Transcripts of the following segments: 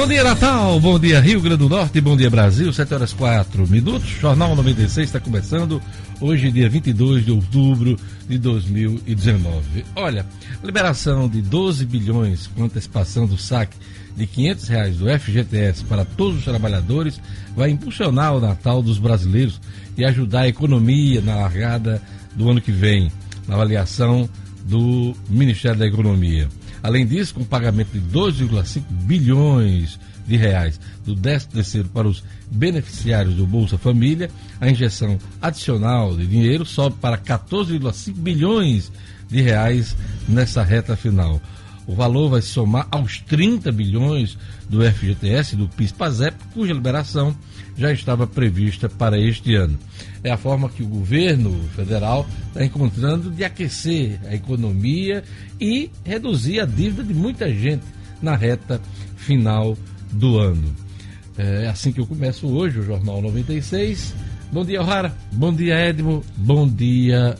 Bom dia, Natal. Bom dia, Rio Grande do Norte. Bom dia, Brasil. 7 horas 4 minutos. Jornal 96 está começando. Hoje, dia 22 de outubro de 2019. Olha, liberação de 12 bilhões com antecipação do saque de 500 reais do FGTS para todos os trabalhadores vai impulsionar o Natal dos brasileiros e ajudar a economia na largada do ano que vem, na avaliação do Ministério da Economia. Além disso, com pagamento de 2,5 bilhões de reais do 13 terceiro para os beneficiários do Bolsa Família, a injeção adicional de dinheiro sobe para 14,5 bilhões de reais nessa reta final. O valor vai somar aos 30 bilhões do FGTS do PIS-PASEP, cuja liberação já estava prevista para este ano. É a forma que o governo federal está encontrando de aquecer a economia e reduzir a dívida de muita gente na reta final do ano. É assim que eu começo hoje o Jornal 96. Bom dia, O'Hara. Bom dia, Edmo. Bom dia,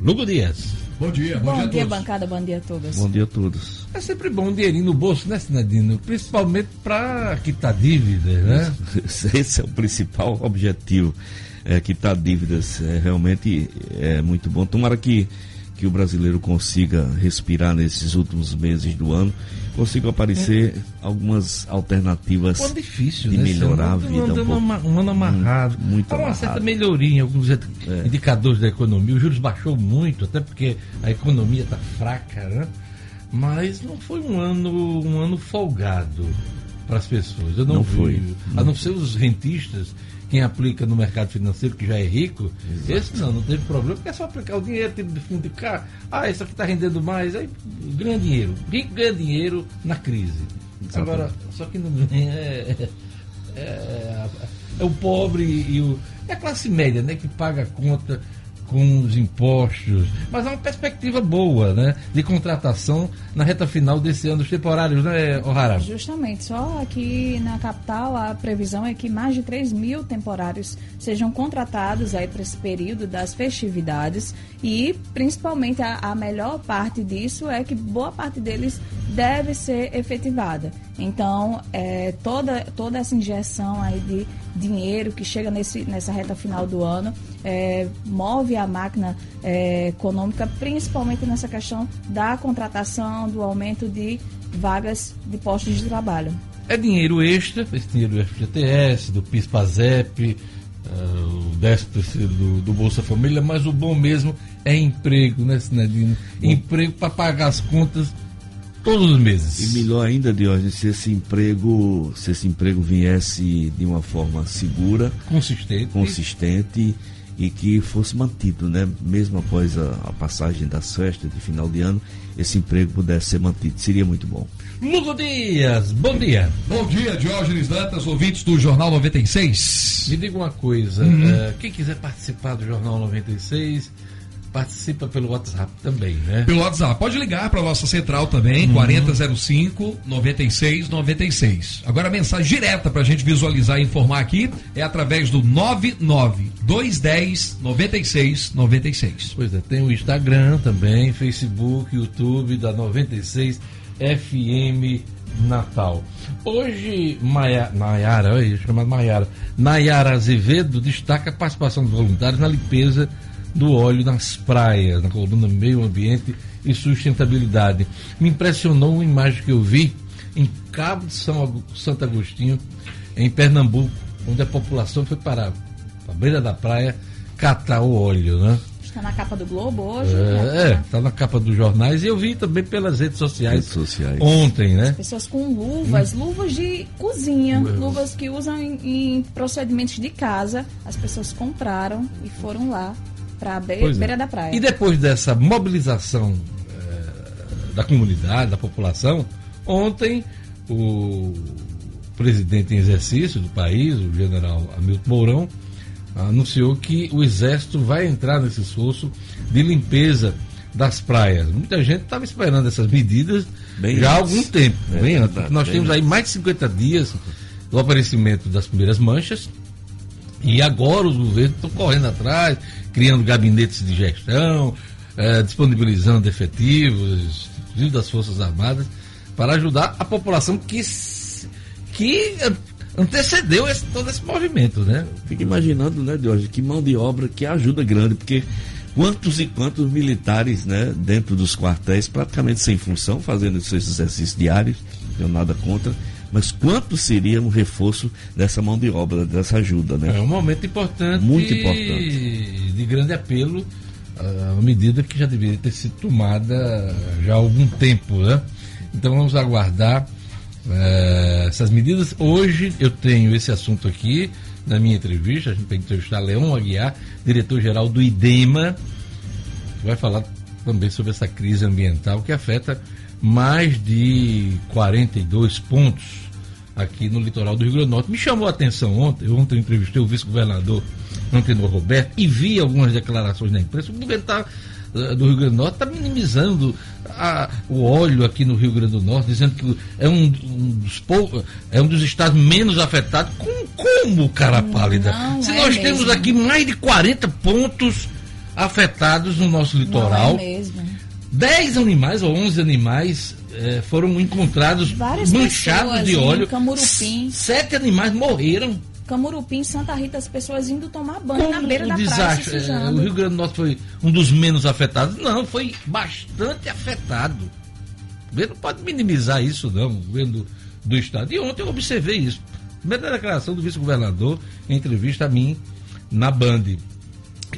Lugo Dias. Bom dia, bom, bom dia, dia bancada, bom dia a todos. Bom dia a todos. É sempre bom um dinheirinho no bolso, né, Sinadino? Principalmente para quitar dívidas, né? Esse é o principal objetivo, é, quitar dívidas. É, realmente é muito bom. Tomara que que o brasileiro consiga respirar nesses últimos meses do ano, consiga aparecer é. algumas alternativas Pô, difícil, de né? melhorar a vida. Um, um, um ano amarrado. Muito, muito Há uma certa melhoria em alguns é. indicadores da economia. Os juros baixou muito, até porque a economia está fraca, né? Mas não foi um ano, um ano folgado para as pessoas. Eu não, não vi, foi. A não ser os rentistas quem aplica no mercado financeiro, que já é rico, Exato. esse não, não teve problema, porque é só aplicar o dinheiro, tem de fundo de cá, ah, isso aqui está rendendo mais, aí ganha dinheiro. Rico ganha dinheiro na crise. Exatamente. Agora, só que não é, é, é, é, o pobre e o. É a classe média, né? Que paga a conta com os impostos, mas há uma perspectiva boa, né, de contratação na reta final desse ano, os temporários, né, O'Hara? Justamente, só aqui na capital a previsão é que mais de 3 mil temporários sejam contratados aí para esse período das festividades e principalmente a, a melhor parte disso é que boa parte deles deve ser efetivada. Então, é, toda, toda essa injeção aí de dinheiro que chega nesse, nessa reta final do ano é, move a máquina é, econômica, principalmente nessa questão da contratação, do aumento de vagas de postos de trabalho. É dinheiro extra, esse dinheiro do FGTS, do PIS-PASEP, uh, o 10 do, do Bolsa Família, mas o bom mesmo é emprego, né, Sinadino? Emprego para pagar as contas todos os meses. E melhor ainda, Diógenes, se esse emprego, se esse emprego viesse de uma forma segura, consistente, consistente e que fosse mantido, né? Mesmo após a, a, passagem das festas de final de ano, esse emprego pudesse ser mantido. Seria muito bom. Lugo Dias, bom dia. Bom dia, Diógenes Dantas, ouvintes do Jornal 96. Me diga uma coisa, uhum. uh, quem quiser participar do Jornal 96 participa pelo WhatsApp também, né? Pelo WhatsApp. Pode ligar para a nossa central também, uhum. 4005 9696. Agora a mensagem direta para a gente visualizar e informar aqui é através do 99 210 9696. Pois é, tem o Instagram também, Facebook, YouTube da 96 FM Natal. Hoje, Maia, Nayara, olha, chamada Maiara, Nayara Azevedo destaca a participação dos voluntários na limpeza do óleo nas praias, na coluna Meio Ambiente e Sustentabilidade. Me impressionou uma imagem que eu vi em Cabo de São Santo Agostinho, em Pernambuco, onde a população foi para a beira da praia catar o óleo, né? Está na capa do Globo hoje? É, está na capa dos jornais e eu vi também pelas redes sociais, redes sociais. ontem, né? As pessoas com luvas, hum. luvas de cozinha, luvas que usam em, em procedimentos de casa. As pessoas compraram e foram lá para a beira, é. beira, da praia. E depois dessa mobilização é, da comunidade, da população, ontem o presidente em exercício do país, o general Hamilton Mourão, anunciou que o exército vai entrar nesse esforço de limpeza das praias. Muita gente estava esperando essas medidas bem já há algum tempo, é, bem antes. Nós temos aí mais de 50 dias do aparecimento das primeiras manchas e agora os governos estão correndo atrás, criando gabinetes de gestão, é, disponibilizando efetivos, inclusive das Forças Armadas, para ajudar a população que, que antecedeu esse, todo esse movimento, né? Fica imaginando, né, Jorge, que mão de obra, que ajuda grande, porque quantos e quantos militares, né, dentro dos quartéis, praticamente sem função, fazendo seus exercícios diários, não nada contra, mas quanto seria um reforço dessa mão de obra, dessa ajuda, né? É um momento importante. Muito importante. De grande apelo, a medida que já deveria ter sido tomada já há algum tempo, né? Então vamos aguardar é, essas medidas. Hoje eu tenho esse assunto aqui na minha entrevista. A gente vai entrevistar Leão Aguiar, diretor-geral do IDEMA, que vai falar também sobre essa crise ambiental que afeta mais de 42 pontos aqui no litoral do Rio Grande do Norte. Me chamou a atenção ontem, ontem eu entrevistei o vice-governador Antenor Roberto e vi algumas declarações na imprensa. O governo está eh, do Rio Grande do Norte está minimizando a, o óleo aqui no Rio Grande do Norte, dizendo que é um, um dos poucos, é um dos estados menos afetados. Com, como, cara pálida? Não Se é nós mesmo. temos aqui mais de 40 pontos afetados no nosso litoral, Não é mesmo. 10 animais ou 11 animais eh, foram encontrados Várias manchados pessoas de óleo. Camurupim. Sete animais morreram. Camurupim, Santa Rita, as pessoas indo tomar banho na Como beira o da praia se desastre, o Rio Grande do Norte foi um dos menos afetados? Não, foi bastante afetado. O governo não pode minimizar isso, não, o governo do, do Estado. E ontem eu observei isso. Primeira declaração do vice-governador em entrevista a mim na Band.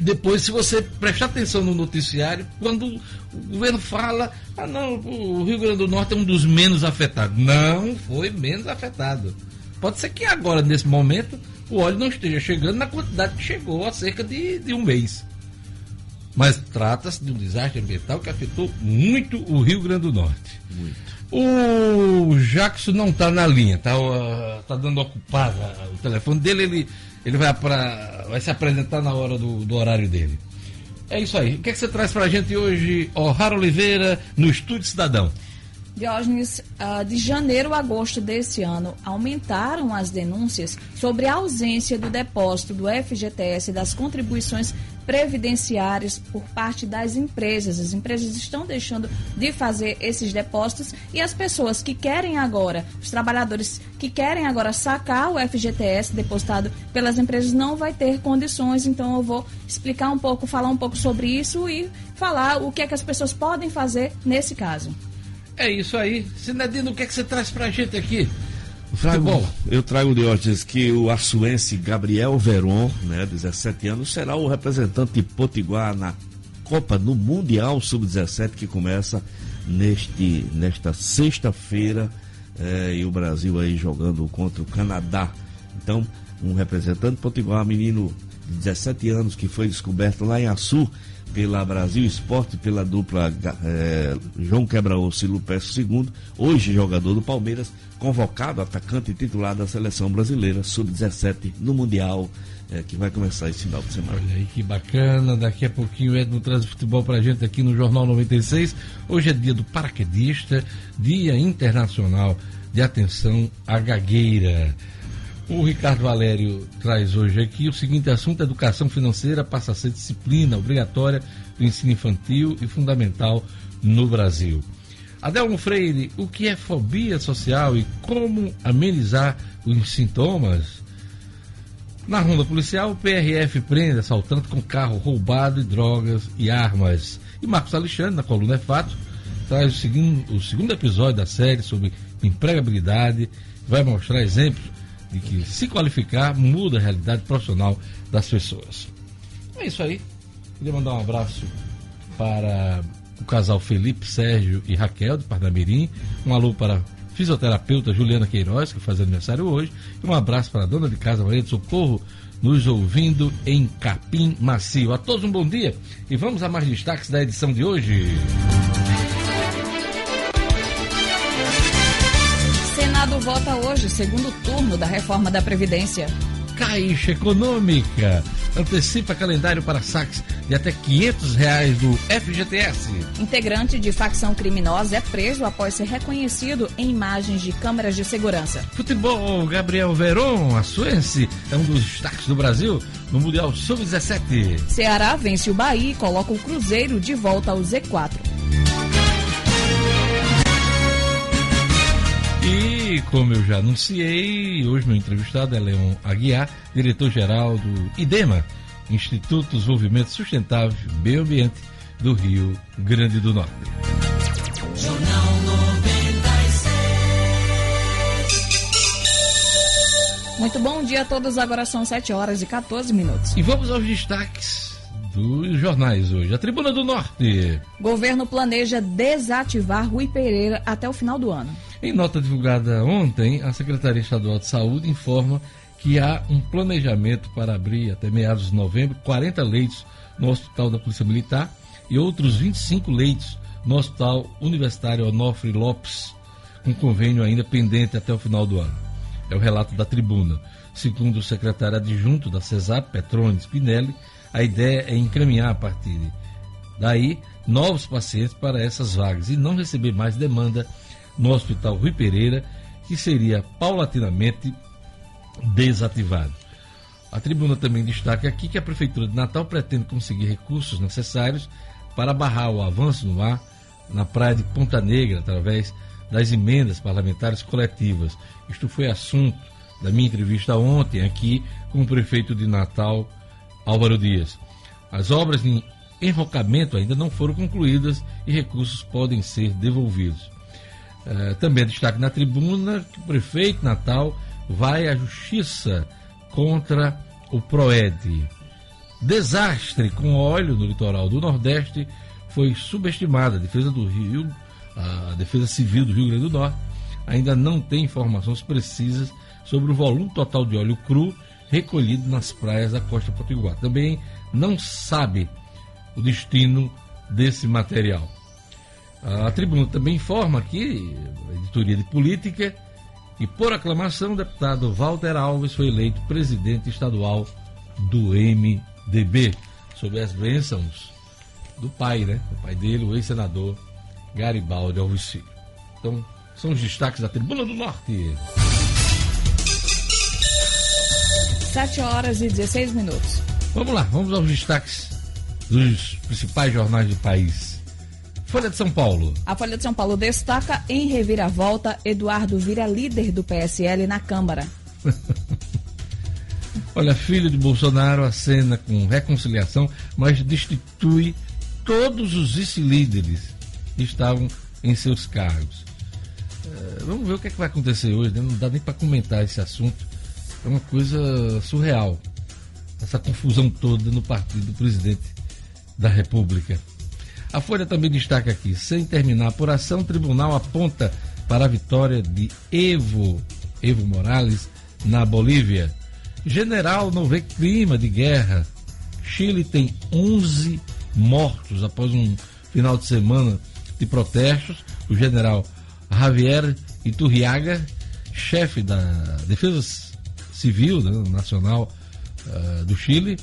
Depois, se você prestar atenção no noticiário, quando o governo fala, ah não, o Rio Grande do Norte é um dos menos afetados. Não foi menos afetado. Pode ser que agora, nesse momento, o óleo não esteja chegando na quantidade que chegou há cerca de, de um mês. Mas trata-se de um desastre ambiental que afetou muito o Rio Grande do Norte. O Jackson não está na linha, está tá dando ocupada o telefone dele, ele, ele vai, pra, vai se apresentar na hora do, do horário dele. É isso aí. O que, é que você traz pra gente hoje, O'Hara Oliveira, no Estúdio Cidadão? Diógenes, ah, de janeiro a agosto desse ano, aumentaram as denúncias sobre a ausência do depósito do FGTS das contribuições previdenciárias por parte das empresas. As empresas estão deixando de fazer esses depósitos e as pessoas que querem agora, os trabalhadores que querem agora sacar o FGTS depositado pelas empresas não vai ter condições. Então eu vou explicar um pouco, falar um pouco sobre isso e falar o que é que as pessoas podem fazer nesse caso. É isso aí. Sinedino, o que, é que você traz pra gente aqui? Trago, eu trago, Diógenes, que o açuense Gabriel Veron, né, 17 anos, será o representante de Potiguar na Copa no Mundial Sub-17 que começa neste, nesta sexta-feira eh, e o Brasil aí jogando contra o Canadá. Então, um representante de Potiguar, menino de 17 anos que foi descoberto lá em Açu pela Brasil Esporte, pela dupla eh, João Quebra-Osso e Lupécio II, hoje jogador do Palmeiras, convocado, atacante e titular da seleção brasileira, sub-17 no Mundial, eh, que vai começar esse final de semana. Olha aí que bacana. Daqui a pouquinho Edno traz futebol pra gente aqui no Jornal 96. Hoje é dia do paraquedista, Dia Internacional de Atenção à Gagueira. O Ricardo Valério traz hoje aqui o seguinte assunto: educação financeira passa a ser disciplina obrigatória do ensino infantil e fundamental no Brasil. Adelmo Freire, o que é fobia social e como amenizar os sintomas? Na ronda policial, o PRF prende assaltante com carro roubado e drogas e armas. E Marcos Alexandre, na coluna É Fato, traz o segundo, o segundo episódio da série sobre empregabilidade, vai mostrar exemplos de que se qualificar muda a realidade profissional das pessoas. É isso aí. Queria mandar um abraço para o casal Felipe, Sérgio e Raquel, de Parnamirim. Um alô para a fisioterapeuta Juliana Queiroz, que faz aniversário hoje. E um abraço para a dona de casa Maria de Socorro, nos ouvindo em Capim Macio. A todos um bom dia e vamos a mais destaques da edição de hoje. Vota hoje, segundo turno da reforma da Previdência. Caixa Econômica antecipa calendário para saques de até 500 reais do FGTS. Integrante de facção criminosa é preso após ser reconhecido em imagens de câmeras de segurança. Futebol, Gabriel Veron, açuense, é um dos destaques do Brasil no Mundial Sub-17. Ceará vence o Bahia e coloca o Cruzeiro de volta ao Z4. E como eu já anunciei, hoje meu entrevistado é Leon Aguiar, diretor-geral do IDEMA, Instituto de Desenvolvimento Sustentável e Meio Ambiente do Rio Grande do Norte. Jornal 96. Muito bom dia a todos, agora são 7 horas e 14 minutos. E vamos aos destaques dos jornais hoje. A Tribuna do Norte. Governo planeja desativar Rui Pereira até o final do ano. Em nota divulgada ontem, a Secretaria Estadual de Saúde informa que há um planejamento para abrir até meados de novembro 40 leitos no Hospital da Polícia Militar e outros 25 leitos no Hospital Universitário Onofre Lopes, com convênio ainda pendente até o final do ano. É o relato da tribuna. Segundo o secretário adjunto da CESAP, Petrone Spinelli, a ideia é encaminhar a partir daí novos pacientes para essas vagas e não receber mais demanda no Hospital Rui Pereira, que seria paulatinamente desativado. A tribuna também destaca aqui que a Prefeitura de Natal pretende conseguir recursos necessários para barrar o avanço no ar na praia de Ponta Negra através das emendas parlamentares coletivas. Isto foi assunto da minha entrevista ontem aqui com o prefeito de Natal, Álvaro Dias. As obras de enrocamento ainda não foram concluídas e recursos podem ser devolvidos. Uh, também destaque na tribuna que o prefeito Natal vai à justiça contra o PROED. Desastre com óleo no litoral do Nordeste foi subestimada. A defesa do Rio, a defesa civil do Rio Grande do Norte, ainda não tem informações precisas sobre o volume total de óleo cru recolhido nas praias da costa potiguar. Também não sabe o destino desse material. A tribuna também informa aqui, a editoria de política, que por aclamação o deputado Walter Alves foi eleito presidente estadual do MDB, sob as bênçãos do pai, né? O pai dele, o ex-senador Garibaldi Alves Filho. Então, são os destaques da Tribuna do Norte. 7 horas e 16 minutos. Vamos lá, vamos aos destaques dos principais jornais do país. Folha de São Paulo. A Folha de São Paulo destaca em reviravolta: Eduardo vira líder do PSL na Câmara. Olha, filho de Bolsonaro acena com reconciliação, mas destitui todos os vice-líderes que estavam em seus cargos. É, vamos ver o que, é que vai acontecer hoje, né? não dá nem para comentar esse assunto. É uma coisa surreal. Essa confusão toda no partido do presidente da República. A Folha também destaca aqui: sem terminar a apuração, o tribunal aponta para a vitória de Evo, Evo Morales, na Bolívia. General não vê clima de guerra. Chile tem 11 mortos após um final de semana de protestos. O general Javier Iturriaga, chefe da Defesa Civil né, Nacional uh, do Chile,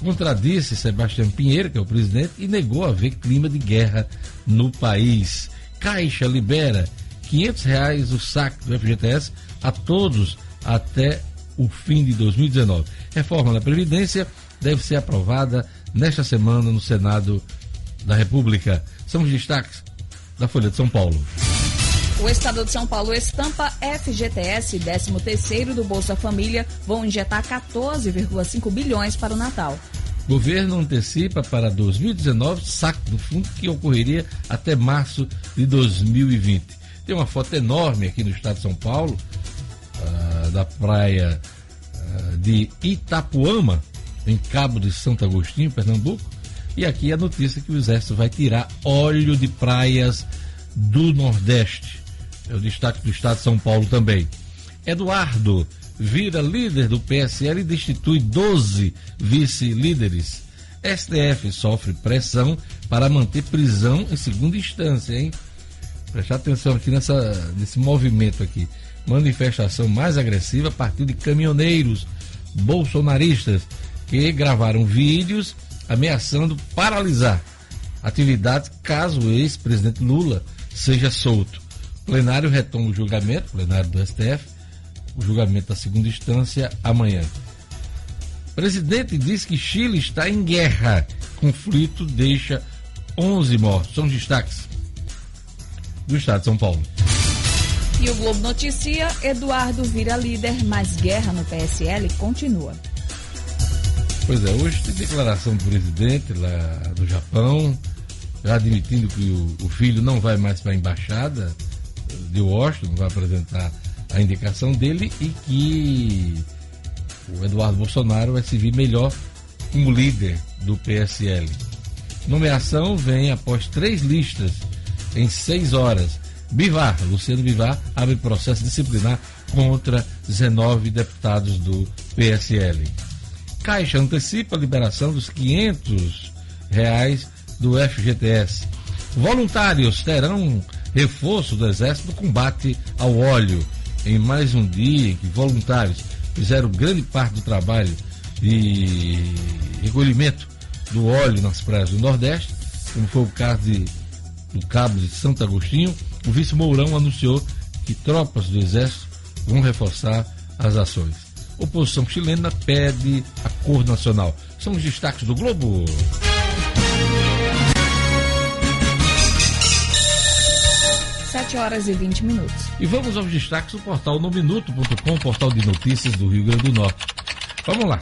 contradisse Sebastião Pinheiro, que é o presidente, e negou haver clima de guerra no país. Caixa libera 500 reais o saque do FGTS a todos até o fim de 2019. Reforma da Previdência deve ser aprovada nesta semana no Senado da República. São os destaques da Folha de São Paulo. O Estado de São Paulo estampa FGTS 13º do Bolsa Família vão injetar 14,5 bilhões para o Natal. Governo antecipa para 2019 saque do fundo que ocorreria até março de 2020. Tem uma foto enorme aqui no estado de São Paulo, uh, da praia uh, de Itapuama, em Cabo de Santo Agostinho, Pernambuco. E aqui a notícia que o Exército vai tirar óleo de praias do Nordeste. É o destaque do Estado de São Paulo também. Eduardo vira líder do PSL e destitui 12 vice-líderes. STF sofre pressão para manter prisão em segunda instância, hein? Prestar atenção aqui nessa, nesse movimento aqui. Manifestação mais agressiva a partir de caminhoneiros bolsonaristas que gravaram vídeos ameaçando paralisar atividades caso o ex-presidente Lula seja solto plenário retoma o julgamento, plenário do STF, o julgamento da segunda instância amanhã. O presidente diz que Chile está em guerra. Conflito deixa 11 mortos. São destaques do Estado de São Paulo. E o Globo noticia: Eduardo vira líder, mas guerra no PSL continua. Pois é, hoje tem declaração do presidente lá do Japão, já admitindo que o, o filho não vai mais para a embaixada de Washington, vai apresentar a indicação dele e que o Eduardo Bolsonaro vai se vir melhor como líder do PSL. Nomeação vem após três listas em seis horas. Bivar, Luciano Bivar, abre processo disciplinar contra 19 deputados do PSL. Caixa antecipa a liberação dos 500 reais do FGTS. Voluntários terão reforço do Exército no combate ao óleo. Em mais um dia em que voluntários fizeram grande parte do trabalho de recolhimento do óleo nas praias do Nordeste, como foi o caso de, do Cabo de Santo Agostinho, o vice Mourão anunciou que tropas do Exército vão reforçar as ações. Oposição chilena pede acordo nacional. São os destaques do Globo. Sete horas e 20 minutos. E vamos aos destaques do portal nominuto.com, portal de notícias do Rio Grande do Norte. Vamos lá.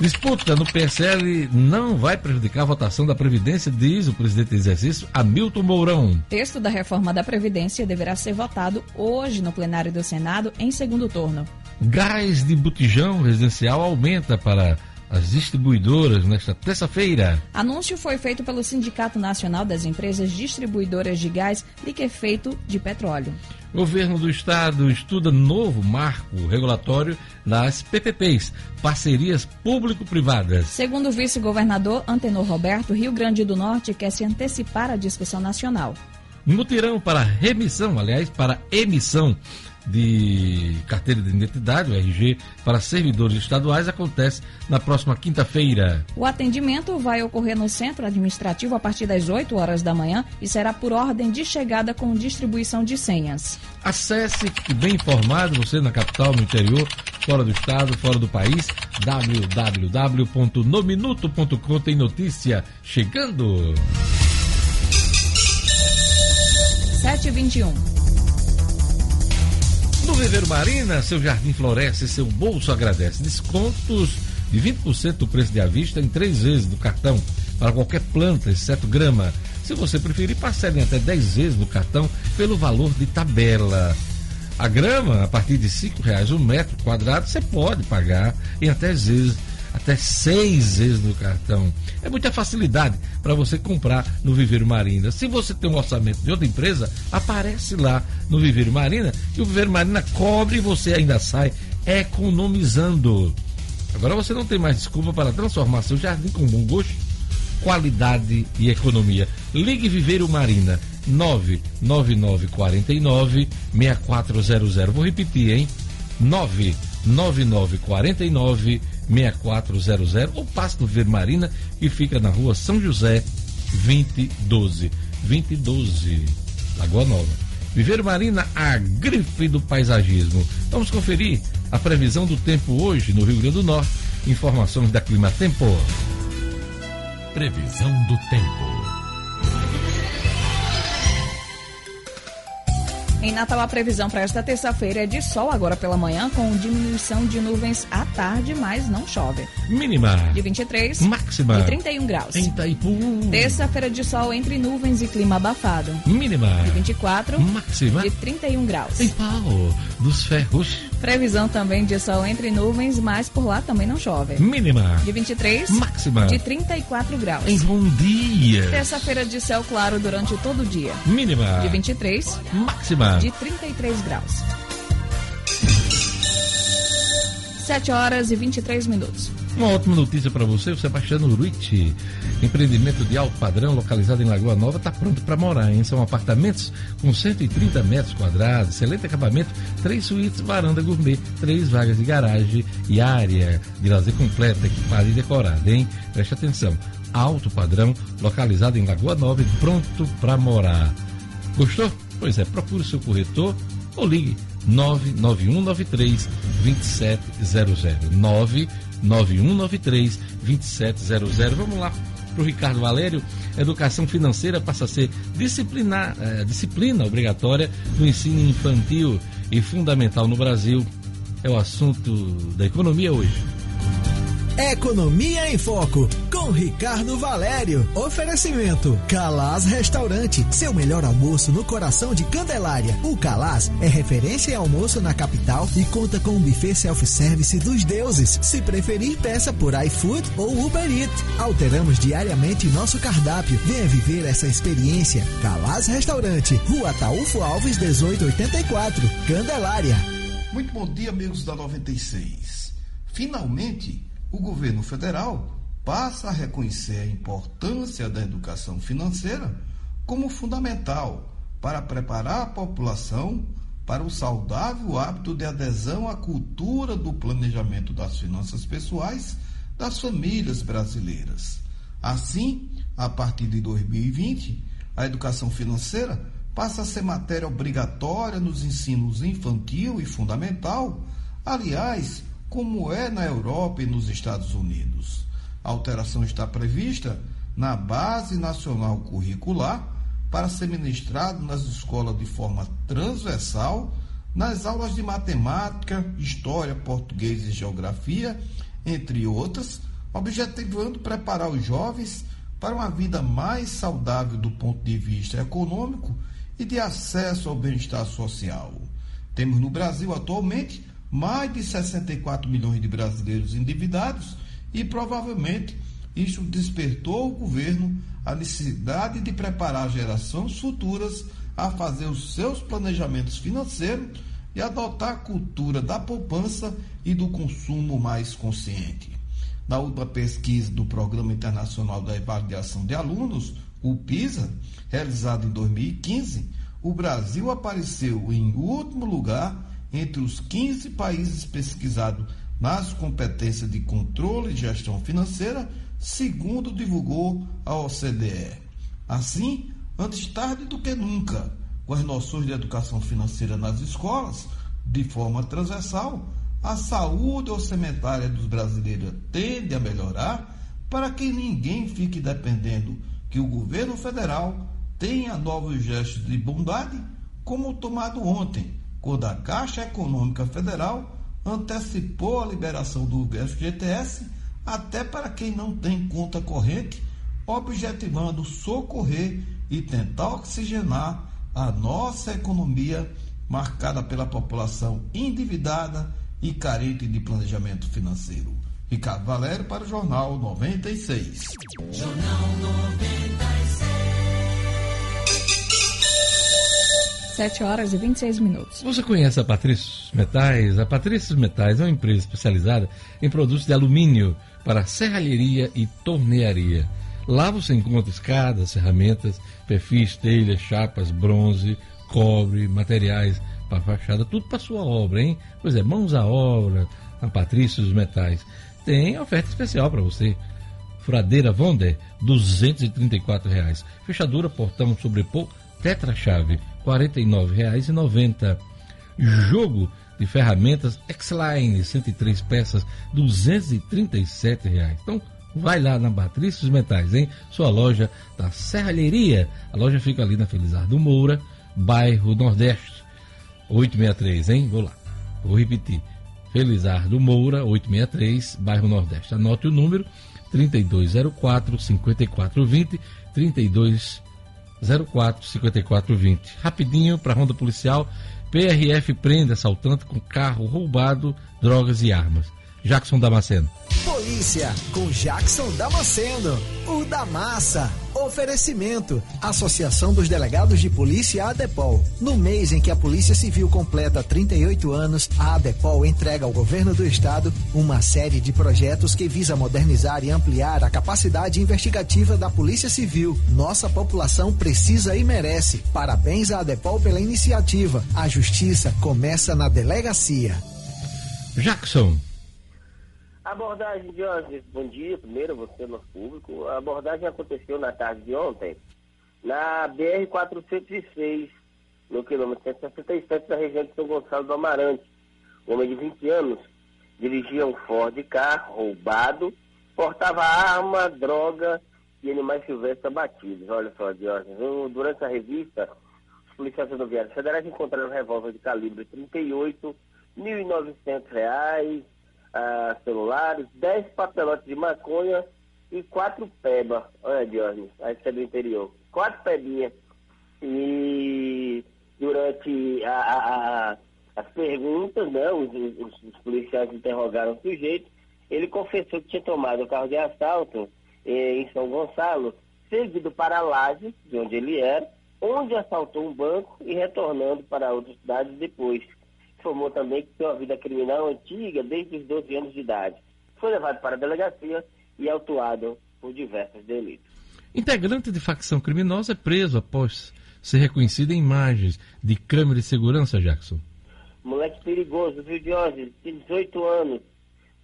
Disputa no PSL não vai prejudicar a votação da Previdência, diz o presidente do exercício, Hamilton Mourão. Texto da reforma da Previdência deverá ser votado hoje no plenário do Senado em segundo turno. Gás de botijão residencial aumenta para as distribuidoras nesta terça-feira. Anúncio foi feito pelo Sindicato Nacional das Empresas Distribuidoras de Gás Liquefeito de Petróleo. Governo do Estado estuda novo marco regulatório nas PPPs, parcerias público-privadas. Segundo o vice-governador Antenor Roberto, Rio Grande do Norte quer se antecipar à discussão nacional. Mutirão para remissão, aliás, para emissão de carteira de identidade, o RG, para servidores estaduais acontece na próxima quinta-feira. O atendimento vai ocorrer no centro administrativo a partir das 8 horas da manhã e será por ordem de chegada com distribuição de senhas. Acesse bem informado você na capital, no interior, fora do estado, fora do país, www.nominuto.com tem notícia chegando. 721. No Viveiro Marina, seu jardim floresce, seu bolso agradece. Descontos de 20% do preço de avista em três vezes do cartão para qualquer planta, exceto grama. Se você preferir, parcelem até 10 vezes no cartão pelo valor de tabela. A grama, a partir de R$ reais o um metro quadrado, você pode pagar em até vezes até seis vezes no cartão. É muita facilidade para você comprar no Viveiro Marina. Se você tem um orçamento de outra empresa, aparece lá no Viveiro Marina e o Viveiro Marina cobre e você ainda sai economizando. Agora você não tem mais desculpa para transformar seu jardim com bom gosto, qualidade e economia. Ligue Viveiro Marina 99949 6400. Vou repetir, hein? 99949 6400 ou passe no Vermarina que fica na rua São José 2012. 2012, Lagoa Nova. Viver Marina, a grife do paisagismo. Vamos conferir a previsão do tempo hoje no Rio Grande do Norte. Informações da Clima Tempo. Previsão do tempo. Em Natal, a previsão para esta terça-feira é de sol agora pela manhã, com diminuição de nuvens à tarde, mas não chove. Mínima. De 23. Máxima. De 31 graus. Em Itaipu. Terça-feira de sol entre nuvens e clima abafado. Mínima. De 24. Máxima. De 31 graus. Em Pau dos Ferros. Previsão também de sol entre nuvens, mas por lá também não chove. Mínima. De 23. Máxima. De 34 graus. Em Bom Dia. Terça-feira de céu claro durante todo o dia. Mínima. De 23. Máxima. De 33 graus. 7 horas e 23 minutos. Uma ótima notícia para você, o Sebastiano Ruiz, empreendimento de alto padrão localizado em Lagoa Nova, está pronto para morar, hein? São apartamentos com 130 metros quadrados, excelente acabamento, três suítes, varanda gourmet, três vagas de garagem e área de lazer completa, equipada e decorada, hein? Preste atenção, alto padrão, localizado em Lagoa Nova e pronto para morar. Gostou? Pois é, procure seu corretor ou ligue 99193 2700. 99193 2700. Vamos lá. Para o Ricardo Valério, educação financeira passa a ser disciplina, é, disciplina obrigatória do ensino infantil e fundamental no Brasil. É o assunto da economia hoje. Economia em Foco, com Ricardo Valério. Oferecimento: Calaz Restaurante, seu melhor almoço no coração de Candelária. O Calaz é referência em almoço na capital e conta com um buffet self-service dos deuses. Se preferir, peça por iFood ou Uber Eats. Alteramos diariamente nosso cardápio. Venha viver essa experiência. Calaz Restaurante, Rua Taúfo Alves, 1884, Candelária. Muito bom dia, amigos da 96. Finalmente, o governo federal passa a reconhecer a importância da educação financeira como fundamental para preparar a população para o saudável hábito de adesão à cultura do planejamento das finanças pessoais das famílias brasileiras. Assim, a partir de 2020, a educação financeira passa a ser matéria obrigatória nos ensinos infantil e fundamental, aliás, como é na Europa e nos Estados Unidos. A alteração está prevista na Base Nacional Curricular para ser ministrado nas escolas de forma transversal, nas aulas de matemática, história, português e geografia, entre outras, objetivando preparar os jovens para uma vida mais saudável do ponto de vista econômico e de acesso ao bem-estar social. Temos no Brasil atualmente mais de 64 milhões de brasileiros endividados e provavelmente isso despertou o governo a necessidade de preparar gerações futuras a fazer os seus planejamentos financeiros e adotar a cultura da poupança e do consumo mais consciente. Na última pesquisa do Programa Internacional da Avaliação de Alunos, o PISA, realizada em 2015, o Brasil apareceu em último lugar entre os 15 países pesquisados nas competências de controle e gestão financeira, segundo divulgou a OCDE. Assim, antes tarde do que nunca, com as noções de educação financeira nas escolas, de forma transversal, a saúde orçamentária dos brasileiros tende a melhorar para que ninguém fique dependendo que o governo federal tenha novos gestos de bondade, como tomado ontem quando a Caixa Econômica Federal antecipou a liberação do FGTS até para quem não tem conta corrente, objetivando socorrer e tentar oxigenar a nossa economia marcada pela população endividada e carente de planejamento financeiro. Ricardo Valério para o Jornal 96. Jornal 96. 7 horas e 26 minutos. Você conhece a Patrícios Metais? A Patrícios Metais é uma empresa especializada em produtos de alumínio para serralheria e tornearia. Lá você encontra escadas, ferramentas, perfis, telhas, chapas, bronze, cobre, materiais para fachada, tudo para sua obra, hein? Pois é, mãos à obra, a Patrícios Metais. Tem oferta especial para você. Furadeira Vonder, 234 reais. Fechadura, portão, sobrepor, tetra-chave, R$ 49,90. Jogo de ferramentas X-Line, 103 peças, 237 reais. Então, vai lá na Patrícios Metais, hein? Sua loja da Serralheria. A loja fica ali na Felizardo Moura, bairro Nordeste, 863, hein? Vou lá, vou repetir. Felizardo Moura, 863, bairro Nordeste. Anote o número 3204 5420 32 04 5420. Rapidinho para a ronda policial. PRF prende assaltante com carro roubado, drogas e armas. Jackson Damasceno. Polícia com Jackson Damasceno, o da massa. Oferecimento: Associação dos Delegados de Polícia ADEPOL. No mês em que a Polícia Civil completa 38 anos, a ADEPOL entrega ao governo do estado uma série de projetos que visa modernizar e ampliar a capacidade investigativa da Polícia Civil. Nossa população precisa e merece. Parabéns à ADEPOL pela iniciativa. A justiça começa na delegacia. Jackson. Abordagem de hoje, bom dia, primeiro você, nosso público. A abordagem aconteceu na tarde de ontem, na BR-406, no quilômetro 167 da região de São Gonçalo do Amarante. Um homem de 20 anos dirigia um Ford carro roubado, portava arma, droga e animais silvestres abatidos. Olha só, Diógenes, durante a revista, os policiais rodoviários federais encontraram um revólver de calibre 38, R$ 1.900, uh, celulares, 10 papelotes de maconha e quatro peba. Olha, Diógenes, aí é do interior. Quatro pebinhas. E durante a, a, a, as perguntas, né, os, os, os, policiais interrogaram o sujeito, ele confessou que tinha tomado o carro de assalto eh, em São Gonçalo, seguido para Laje, de onde ele era, onde assaltou um banco e retornando para outra cidade depois. Informou também que tem uma vida criminal antiga desde os 12 anos de idade. Foi levado para a delegacia e autuado por diversos delitos. Integrante de facção criminosa é preso após ser reconhecido em imagens de câmera de segurança, Jackson. Moleque perigoso, viu, Diógenes? Tem 18 anos.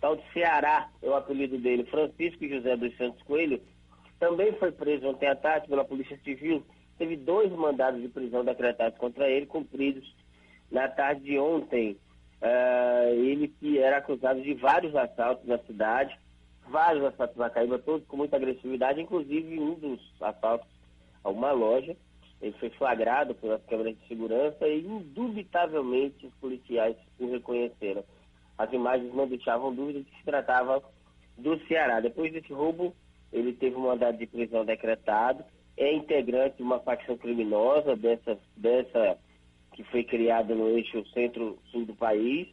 Tal de Ceará é o apelido dele. Francisco José dos Santos Coelho também foi preso ontem à tarde pela Polícia Civil. Teve dois mandados de prisão decretados contra ele, cumpridos na tarde de ontem. Uh, ele que era acusado de vários assaltos na cidade, vários assaltos na Caíba, todos com muita agressividade, inclusive um dos assaltos a uma loja. Ele foi flagrado pelas câmeras de segurança e, indubitavelmente, os policiais o reconheceram. As imagens não deixavam dúvida de que se tratava do Ceará. Depois desse roubo, ele teve um mandado de prisão decretado, é integrante de uma facção criminosa dessa, dessa que foi criada no eixo centro-sul do país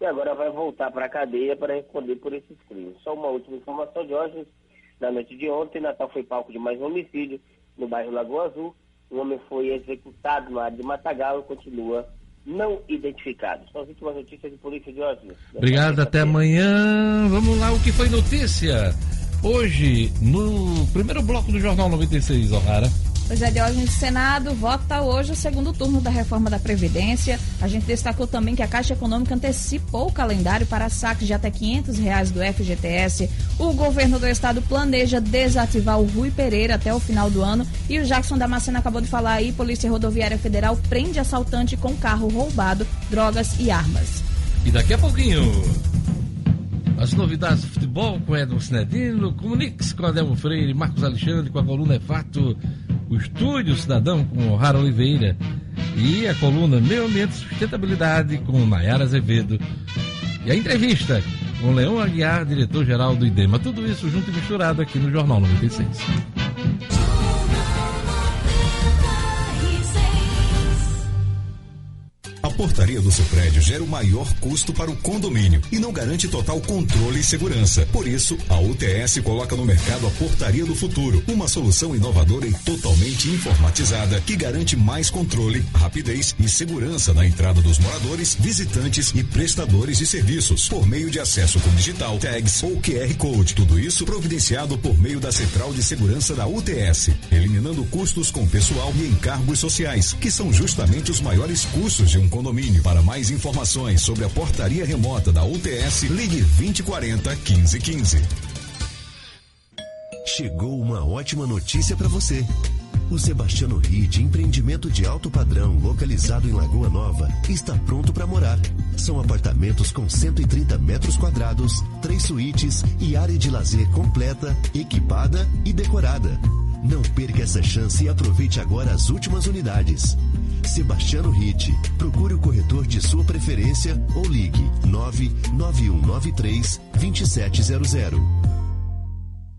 e agora vai voltar para a cadeia para responder por esses crimes. Só uma última informação de hoje, na noite de ontem, Natal foi palco de mais um homicídio no bairro Lagoa Azul. O homem foi executado na área de Matagal e continua não identificado. São as últimas notícias de polícia de hoje. Obrigado, até amanhã. Vamos lá, o que foi notícia? Hoje, no primeiro bloco do Jornal 96, O'Hara. Pois é, Diógenes, o Senado vota hoje o segundo turno da reforma da Previdência. A gente destacou também que a Caixa Econômica antecipou o calendário para saques de até 500 reais do FGTS. O governo do estado planeja desativar o Rui Pereira até o final do ano. E o Jackson Damasceno acabou de falar aí, Polícia Rodoviária Federal prende assaltante com carro roubado, drogas e armas. E daqui a pouquinho... As novidades do futebol com Edson Cinedino, comunique-se com Adelmo Freire, Marcos Alexandre, com a coluna É Fato, o Estúdio Cidadão com Rara Oliveira e a coluna Meio Ambiente e Sustentabilidade com Nayara Azevedo e a entrevista com Leão Aguiar, diretor-geral do IDEMA. Tudo isso junto e misturado aqui no Jornal 96. A portaria do seu prédio gera o maior custo para o condomínio e não garante total controle e segurança. Por isso, a UTS coloca no mercado a Portaria do Futuro, uma solução inovadora e totalmente informatizada que garante mais controle, rapidez e segurança na entrada dos moradores, visitantes e prestadores de serviços por meio de acesso com digital, tags ou QR Code. Tudo isso providenciado por meio da Central de Segurança da UTS, eliminando custos com pessoal e encargos sociais, que são justamente os maiores custos de um condomínio. Para mais informações sobre a portaria remota da UTS, ligue 2040 1515. Chegou uma ótima notícia para você. O Sebastiano Ride, empreendimento de alto padrão localizado em Lagoa Nova, está pronto para morar. São apartamentos com 130 metros quadrados, três suítes e área de lazer completa, equipada e decorada. Não perca essa chance e aproveite agora as últimas unidades. Sebastiano Ritt. Procure o corretor de sua preferência ou ligue 99193 2700.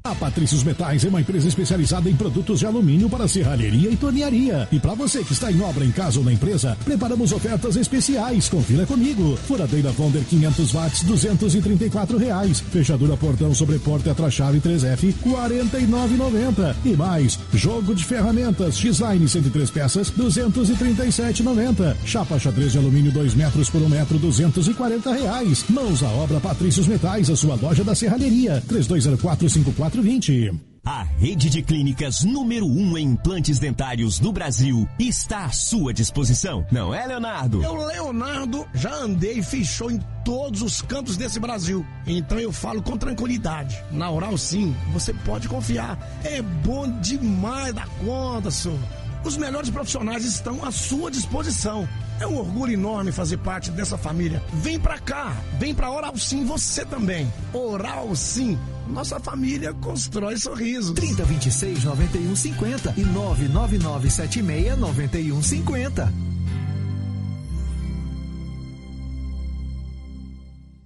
A Patrícios Metais é uma empresa especializada em produtos de alumínio para serralheria e tornearia. E para você que está em obra em casa ou na empresa, preparamos ofertas especiais. Confira comigo. Furadeira Fonder 500 watts, 234 reais. Fechadura portão sobre porta trachave 3F, 49,90. E mais, jogo de ferramentas X-Line 103 peças, 237,90. Chapa xadrez de alumínio 2 metros por 1 metro, 240 reais. Mãos à obra Patrícios Metais, a sua loja da serralheria. 3204 54 a rede de clínicas número um em implantes dentários do Brasil está à sua disposição, não é, Leonardo? Eu, Leonardo, já andei e show em todos os cantos desse Brasil. Então eu falo com tranquilidade. Na Oral Sim, você pode confiar. É bom demais da conta, senhor. Os melhores profissionais estão à sua disposição. É um orgulho enorme fazer parte dessa família. Vem pra cá, vem pra Oral Sim você também. Oral Sim, nossa família constrói sorriso. 3026 9150 e 99976 9150.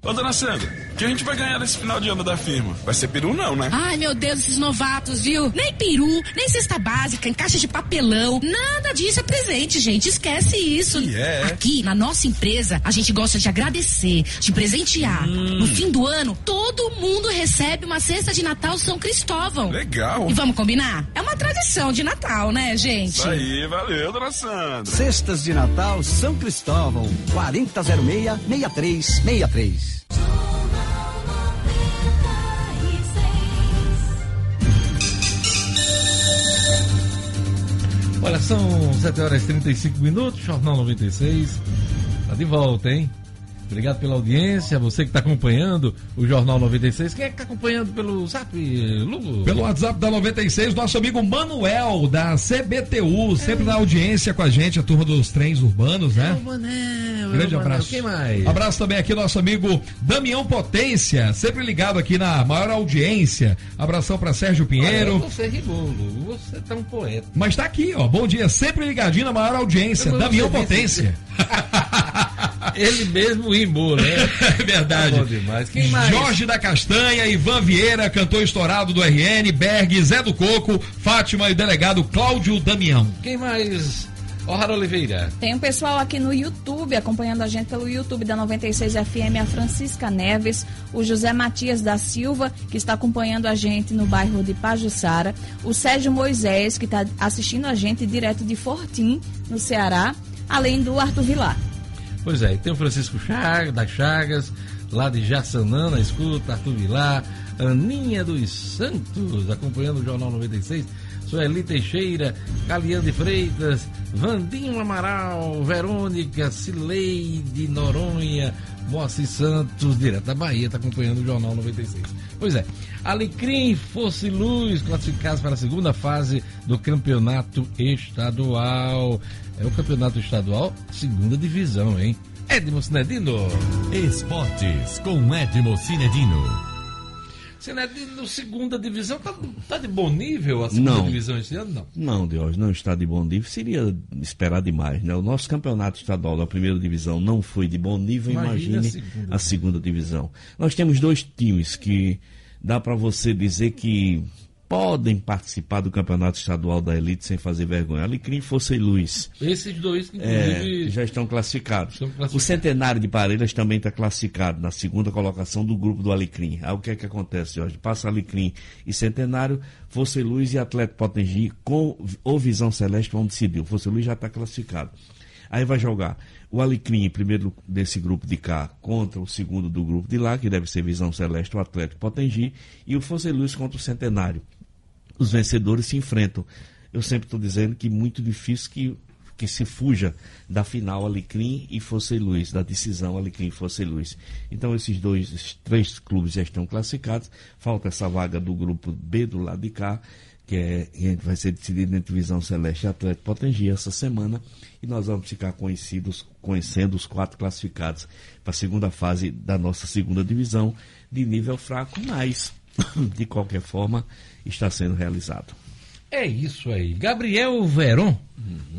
Ô, dona Sandra, o que a gente vai ganhar nesse final de ano da firma? Vai ser peru não, né? Ai, meu Deus, esses novatos, viu? Nem peru, nem cesta básica, em caixa de papelão, nada disso é presente, gente. Esquece isso. E é. Aqui, na nossa empresa, a gente gosta de agradecer, de presentear. Hum. No fim do ano, todo mundo recebe uma cesta de Natal São Cristóvão. Legal. E vamos combinar? É uma tradição de Natal, né, gente? Isso aí, valeu, dona Sandra. Cestas de Natal São Cristóvão, 4006-6363. Olha, são 7 horas e 35 minutos, Jornal 96. Tá de volta, hein? Obrigado pela audiência, você que está acompanhando o Jornal 96. Quem é que está acompanhando pelo Zap, Lugo? Pelo WhatsApp da 96, nosso amigo Manuel, da CBTU, sempre na audiência com a gente, a turma dos trens urbanos, né? É o Manel, Grande é o Manel. abraço. Quem mais? Abraço também aqui nosso amigo Damião Potência, sempre ligado aqui na maior audiência. Abração para Sérgio Pinheiro. Olha, você rimou, Lugo. Você tá um poeta. Mas tá aqui, ó. Bom dia, sempre ligadinho na maior audiência. Damião Potência. Ele mesmo rimou, né? É verdade. Tá demais. Quem mais? Jorge da Castanha, Ivan Vieira, cantor estourado do RN, Berg, Zé do Coco, Fátima e o delegado Cláudio Damião. Quem mais? O'Hara Oliveira. Tem um pessoal aqui no YouTube, acompanhando a gente pelo YouTube da 96 FM, a Francisca Neves, o José Matias da Silva, que está acompanhando a gente no bairro de Pajuçara, o Sérgio Moisés, que está assistindo a gente direto de Fortim, no Ceará, além do Arthur Vilar. Pois é, tem o Francisco Chagas, das Chagas, lá de Jaçanã, na escuta, Arthur Vilar, Aninha dos Santos, acompanhando o Jornal 96, Sueli Teixeira, Caliane Freitas, Vandinho Amaral, Verônica, Cileide Noronha, Moacir Santos, direto da Bahia, está acompanhando o Jornal 96. Pois é, Alecrim Fosse Luz, classificados para a segunda fase do campeonato estadual. É o campeonato estadual, segunda divisão, hein? Edmo Cinedino. Esportes com Edmo Cinedino. Cinedino, segunda divisão, tá, tá de bom nível a segunda Não. divisão esse ano? Não. Não, Deus, não está de bom nível. Seria esperar demais, né? O nosso campeonato estadual da primeira divisão não foi de bom nível, Imagina imagine, a segunda. a segunda divisão. Nós temos dois times que dá para você dizer que podem participar do campeonato estadual da elite sem fazer vergonha. Alecrim, Força e Luz. Esses dois, É, inclusive. já estão classificados. Estão classificados. O Centenário de Parelhas também está classificado na segunda colocação do grupo do Alecrim. Aí o que é que acontece, Jorge? Passa Alecrim e Centenário, Força e Luz e Atlético Potengi com ou Visão Celeste vão decidir. O Força e Luz já está classificado. Aí vai jogar o Alecrim, primeiro desse grupo de cá, contra o segundo do grupo de lá, que deve ser Visão Celeste, o Atlético Potengi, e o Força e Luz contra o Centenário os vencedores se enfrentam. Eu sempre estou dizendo que muito difícil que, que se fuja da final Alecrim e Força e Luz, da decisão Alecrim e Força e Luz. Então esses dois, esses três clubes já estão classificados. Falta essa vaga do grupo B do lado de cá, que é, vai ser decidida entre Visão Celeste e Atlético Potengi essa semana. E nós vamos ficar conhecidos, conhecendo os quatro classificados para a segunda fase da nossa segunda divisão, de nível fraco, mas de qualquer forma está sendo realizado. É isso aí. Gabriel Veron,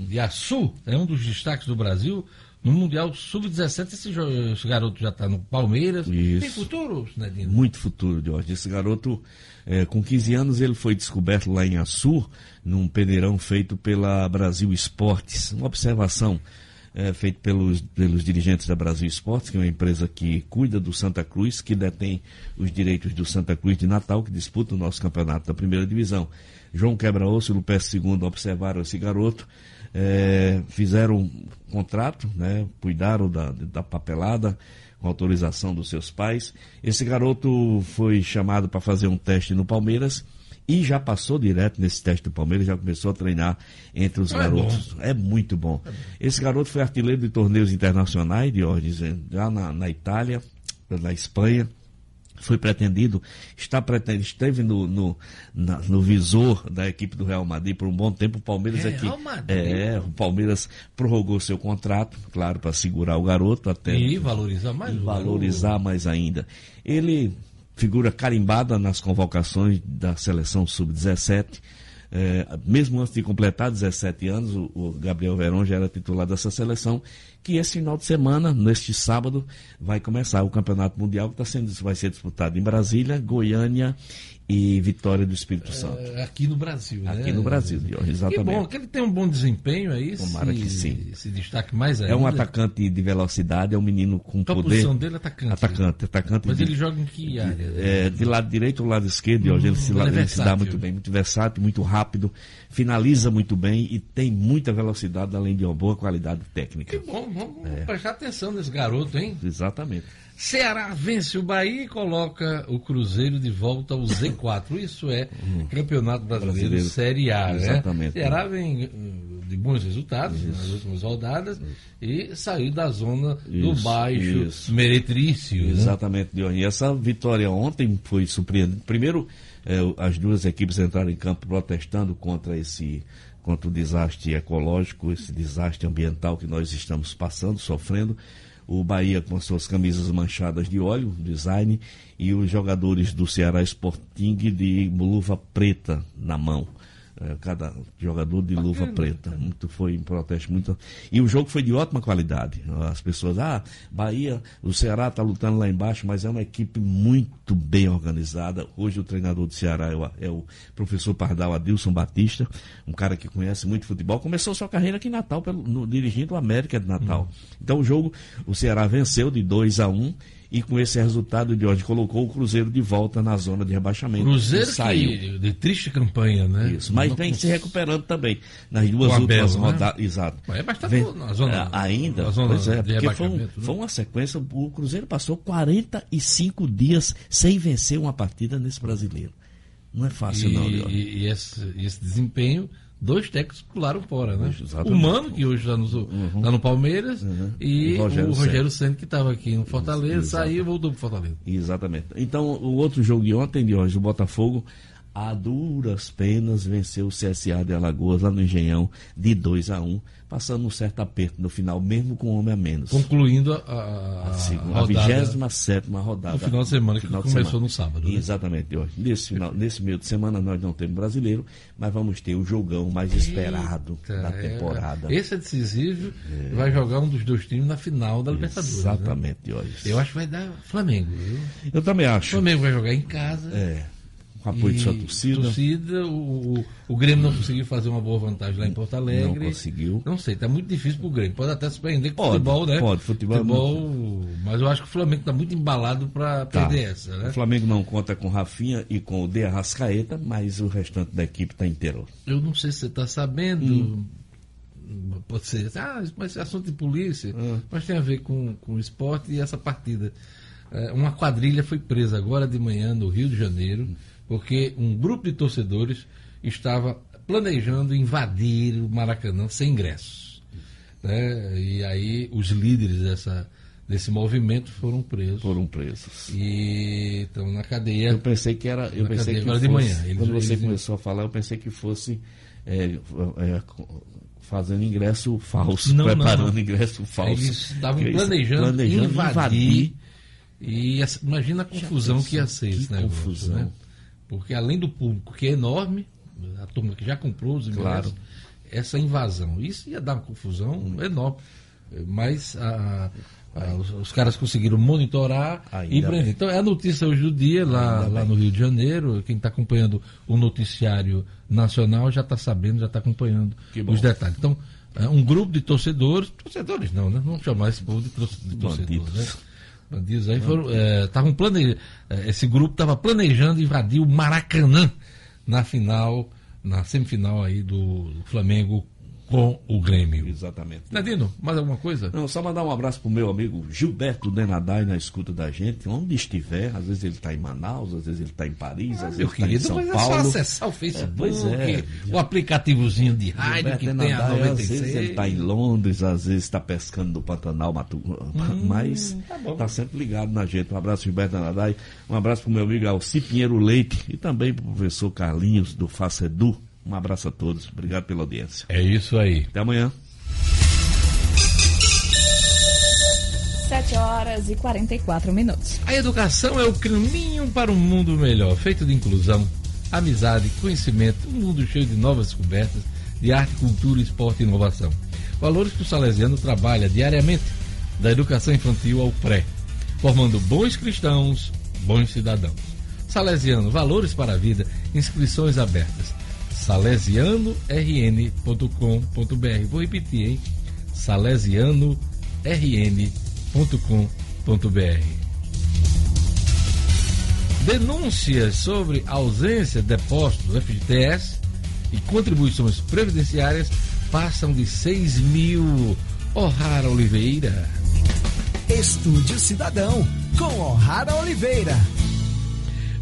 de Açu, é um dos destaques do Brasil no Mundial Sub-17. Esse, esse garoto já está no Palmeiras. Isso. Tem futuro, Sinedino? Muito futuro, Jorge. Esse garoto, eh, com 15 anos, ele foi descoberto lá em Açu, num peneirão feito pela Brasil Esportes. Uma observação eh, feita pelos, pelos dirigentes da Brasil Esportes, que é uma empresa que cuida do Santa Cruz, que detém os direitos do Santa Cruz de Natal, que disputa o nosso campeonato da primeira divisão. João Quebra-Osso e Lupé II observaram esse garoto, eh, fizeram um contrato, né, cuidaram da, da papelada, com autorização dos seus pais. Esse garoto foi chamado para fazer um teste no Palmeiras e já passou direto nesse teste do Palmeiras, já começou a treinar entre os É garotos. É, muito bom. Esse garoto foi artilheiro de torneios internacionais, de ordens, já na, na Itália, na Espanha. foi pretendido, está pretendido, esteve no, no, na- no visor da equipe do Real Madrid por um bom tempo. O Palmeiras É, aqui. É, o Palmeiras prorrogou seu contrato, claro, para segurar o garoto até. E valorizar mais e valorizar mais ainda. Ele figura carimbada nas convocações da seleção sub-17. É, mesmo antes de completar 17 anos, o, o Gabriel Verón já era titular dessa seleção, que esse final de semana, neste sábado, vai começar o Campeonato Mundial, que tá sendo, vai ser disputado em Brasília, Goiânia e Vitória do Espírito Santo. É, aqui no Brasil, né? Aqui no Brasil, exatamente. Que bom, que ele tem um bom desempenho aí. Tomara se, que sim. Se destaque mais ainda. É um atacante de velocidade, é um menino com Qual a poder. posição dele é atacante? Atacante, atacante. Mas de- ele joga em que área? É, de lado direito ou lado esquerdo, Jorge, ele, se, ele é ele se dá versátil. muito bem, muito versátil, muito rápido, finaliza muito bem e tem muita velocidade, além de uma boa qualidade técnica. Que bom, vamos É. prestar atenção nesse garoto, hein? Exatamente. Ceará vence o Bahia e coloca o Cruzeiro de volta ao Z4. Isso é Campeonato Brasileiro, Hum. Brasileiro. Série A, né? Exatamente. Ceará vem hum, de bons resultados nas últimas rodadas e saiu da zona do Isso, baixo isso. meretrício. né? Exatamente, Diogo. E essa vitória ontem foi surpreendente. Primeiro, eh, as duas equipes entraram em campo protestando contra esse contra o desastre ecológico, esse desastre ambiental que nós estamos passando, sofrendo. O Bahia com suas camisas manchadas de óleo, design, e os jogadores do Ceará Sporting de luva preta na mão. Eh, cada jogador de luva preta. Muito foi em protesto muito. E o jogo foi de ótima qualidade. As pessoas, ah, Bahia, o Ceará está lutando lá embaixo, mas é uma equipe muito bem organizada. Hoje o treinador do Ceará é o, é o professor Pardal Adilson Batista, um cara que conhece muito futebol. Começou sua carreira aqui em Natal, pelo, no- dirigindo o América de Natal. Então o jogo, o Ceará venceu de 2 a 1 e com esse resultado de hoje colocou o Cruzeiro de volta na zona de rebaixamento. Cruzeiro saiu. de triste campanha, né? Isso, mas Não vem se recuperando também. Nas duas Com últimas Bela, né? rodadas. Exato. Mas é bastante Vem- na zona- É, ainda. na zona pois é, porque foi, um- né? foi uma sequência. O Cruzeiro passou 45 dias sem vencer uma partida nesse brasileiro. Não é fácil, não, E, Leon. e- e esse, e esse desempenho, dois técnicos pularam fora, né? Exatamente. O Mano, que hoje está no, tá no Palmeiras, e E o Rogério Senna, que estava aqui no Fortaleza, Exato. saiu e voltou para Fortaleza. Exatamente. Então, o outro jogo de ontem, de hoje, o Botafogo, a duras penas, venceu o CSA de Alagoas, lá no Engenhão, de 2 a 1 passando um certo aperto no final, mesmo com um homem a menos. Concluindo a, a, A, segunda, a rodada 27 rodada. no final de semana, que começou semana. no sábado. né? Exatamente. Ó, Nesse, final, nesse meio de semana nós não temos brasileiro, mas vamos ter o jogão mais esperado Eita, da é, temporada. esse é decisivo, vai jogar um dos dois times na final da Libertadores. Exatamente, né? Diógenes. Eu acho que vai dar Flamengo, viu? Eu também O acho. Flamengo vai jogar em casa. É. Com apoio de sua torcida. torcida, o, o, o Grêmio não conseguiu fazer uma boa vantagem lá em Porto Alegre. Não conseguiu. Não sei, tá muito difícil pro Grêmio. Pode até surpreender com Pode, futebol, né? pode, futebol é Mas eu acho que o Flamengo tá muito embalado para Tá. perder essa, né? O Flamengo não conta com Rafinha e com o De Arrascaeta, mas o restante da equipe está inteiro. Eu não sei se você está sabendo. Hum. Pode ser, ah, mas é assunto de polícia, Ah. mas tem a ver com, com o esporte e essa partida. É, uma quadrilha foi presa agora de manhã no Rio de Janeiro, porque um grupo de torcedores estava planejando invadir o Maracanã sem ingressos. né? E aí os líderes dessa, desse movimento foram presos. Foram presos. E estão na cadeia. Eu pensei que era. Eu pensei cadeia que fosse, de manhã. Eles- quando você eles- começou a falar, eu pensei que fosse é, é, fazendo ingresso falso, Não, não, preparando não. ingresso falso. Eles estavam eles- planejando, invadir. E essa- imagina a confusão que ia ser esse negócio. confusão. Né? Porque além do público, que é enorme, a turma que já comprou os ingressos, Claro. essa invasão. Isso ia dar uma confusão enorme. Mas a- a- os, os caras conseguiram monitorar Ainda e prender. Então é a notícia hoje do dia, lá, lá no Rio de Janeiro. Quem está acompanhando o noticiário nacional já está sabendo, já está acompanhando os detalhes. Então, é, um grupo de torcedores, torcedores não, né? Vamos chamar esse povo de, tor- de torcedores, né? Bandidos aí foram. Estavam planejando. esse grupo estava planejando invadir o Maracanã na final, na semifinal aí do Flamengo com o Grêmio. Exatamente. Nadino, mais alguma coisa? Não, só mandar um abraço pro meu amigo Gilberto Denadai na escuta da gente, onde estiver. Às vezes ele está em Manaus, às vezes ele está em Paris, às Meu vezes está em São mas é Paulo. só acessar o Facebook, pois é. o aplicativozinho de rádio Gilberto que tem a Denadai, Às 96. vezes ele está em Londres, às vezes está pescando no Pantanal, Matu... mas tá bom. está sempre ligado na gente. Um abraço, Gilberto Denadai. Um abraço pro meu amigo Alci Pinheiro Leite e também pro professor Carlinhos do Facedu. Um abraço a todos. Obrigado pela audiência. É isso aí. Até amanhã. 7 horas e 44 minutos. A educação é o caminho para um mundo melhor, feito de inclusão, amizade, conhecimento, um mundo cheio de novas descobertas, de arte, cultura, esporte e inovação. Valores que o Salesiano trabalha diariamente, da educação infantil ao pré, formando bons cristãos, bons cidadãos. Salesiano, valores para a vida, inscrições abertas. salesianorn.com.br. Vou repetir, hein? salesianorn.com.br. Denúncias sobre ausência de depósitos FGTS e contribuições previdenciárias passam de 6 mil. O'Hara Oliveira. Estúdio Cidadão, com O'Hara Oliveira.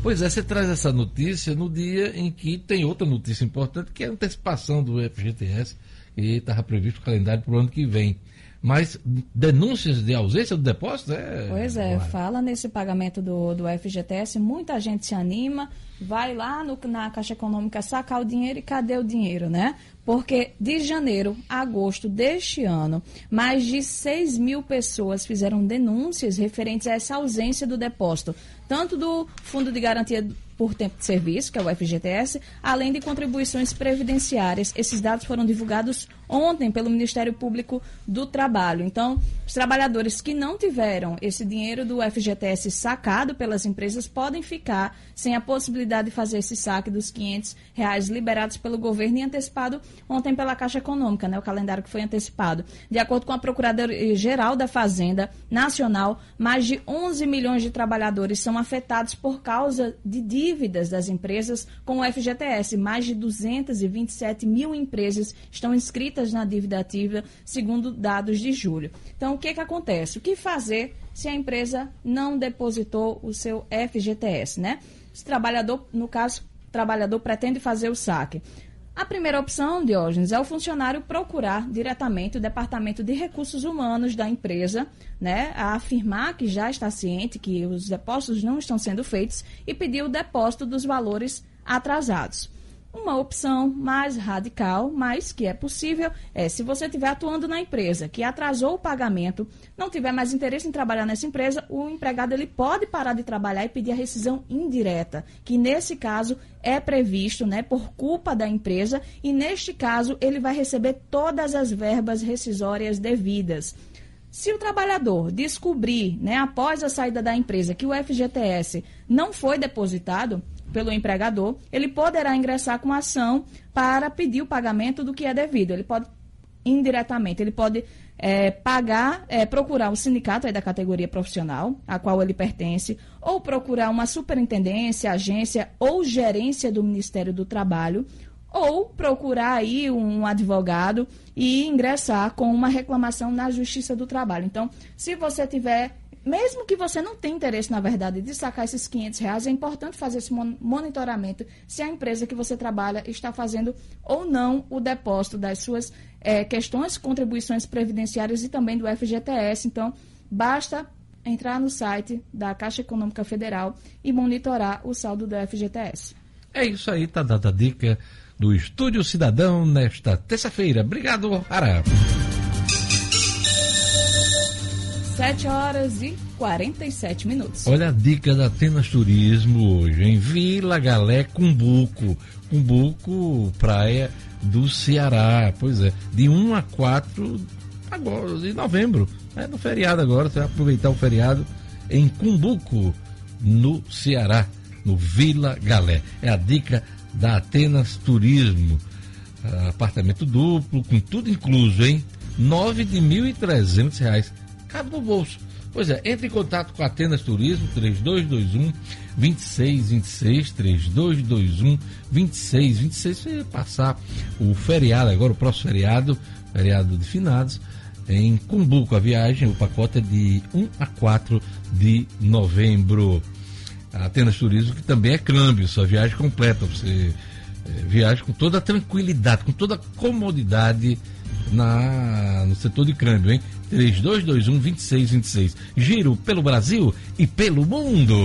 Pois é, você traz essa notícia no dia em que tem outra notícia importante, que é a antecipação do FGTS, que estava previsto o calendário para o ano que vem. Mas denúncias de ausência do depósito é. Pois é, fala nesse pagamento do, do FGTS, muita gente se anima, vai lá no- na Caixa Econômica sacar o dinheiro e cadê o dinheiro, né? Porque de janeiro a agosto deste ano, mais de 6 mil pessoas fizeram denúncias referentes a essa ausência do depósito, tanto do Fundo de Garantia por Tempo de Serviço, que é o FGTS, além de contribuições previdenciárias. Esses dados foram divulgados ontem pelo Ministério Público do Trabalho. Então, os trabalhadores que não tiveram esse dinheiro do FGTS sacado pelas empresas podem ficar sem a possibilidade de fazer esse saque dos 500 reais liberados pelo governo e antecipado ontem pela Caixa Econômica, né, o calendário que foi antecipado. De acordo com a Procuradoria-Geral da Fazenda Nacional, mais de 11 milhões de trabalhadores são afetados por causa de dívidas das empresas com o FGTS. Mais de 227 mil empresas estão inscritas na dívida ativa, segundo dados de julho. Então, o que, que acontece? O que fazer se a empresa não depositou o seu FGTS, né? Se trabalhador, no caso, o trabalhador pretende fazer o saque. A primeira opção, Diógenes, é o funcionário procurar diretamente o Departamento de Recursos Humanos da empresa, né, a afirmar que já está ciente que os depósitos não estão sendo feitos e pedir o depósito dos valores atrasados. Uma opção mais radical, mas que é possível, é se você estiver atuando na empresa que atrasou o pagamento, não tiver mais interesse em trabalhar nessa empresa, o empregado ele pode parar de trabalhar e pedir a rescisão indireta, que nesse caso é previsto, né, por culpa da empresa, e neste caso ele vai receber todas as verbas rescisórias devidas. Se o trabalhador descobrir, né, após a saída da empresa, que o FGTS não foi depositado pelo empregador, ele poderá ingressar com ação para pedir o pagamento do que é devido. Ele pode indiretamente, ele pode é, pagar, é, procurar o sindicato aí da categoria profissional a qual ele pertence, ou procurar uma superintendência, agência ou gerência do Ministério do Trabalho, ou procurar aí um advogado e ingressar com uma reclamação na Justiça do Trabalho. Então, se você tiver, mesmo que você não tenha interesse, na verdade, de sacar esses 500 reais, é importante fazer esse mon- monitoramento se a empresa que você trabalha está fazendo ou não o depósito das suas eh, questões, contribuições previdenciárias e também do FGTS. Então, basta entrar no site da Caixa Econômica Federal e monitorar o saldo do FGTS. É isso aí, tá dada a dica do Estúdio Cidadão nesta terça-feira. Obrigado, O'Hara. 7 horas e 47 minutos. Olha a dica da Atenas Turismo hoje, em Vila Galé, Cumbuco. Cumbuco, praia do Ceará. Pois é, de 1 a 4 agora, de novembro. É no feriado agora, você vai aproveitar o feriado em Cumbuco, no Ceará, no Vila Galé. É a dica da Atenas Turismo. Ah, Apartamento duplo, com tudo incluso, hein? 9 de 1.300 reais. Cabe no bolso. Pois é, entre em contato com a Atenas Turismo, 3221 2626, 3221 2626, você passar o feriado agora, o próximo feriado, feriado de finados, em Cumbuco a viagem, o pacote é de 1 a 4 de novembro. A Atenas Turismo, que também é câmbio, sua viagem completa, você é, viaja com toda a tranquilidade, com toda a comodidade na, no setor de câmbio, hein? 3221 2626. Giro pelo Brasil e pelo mundo.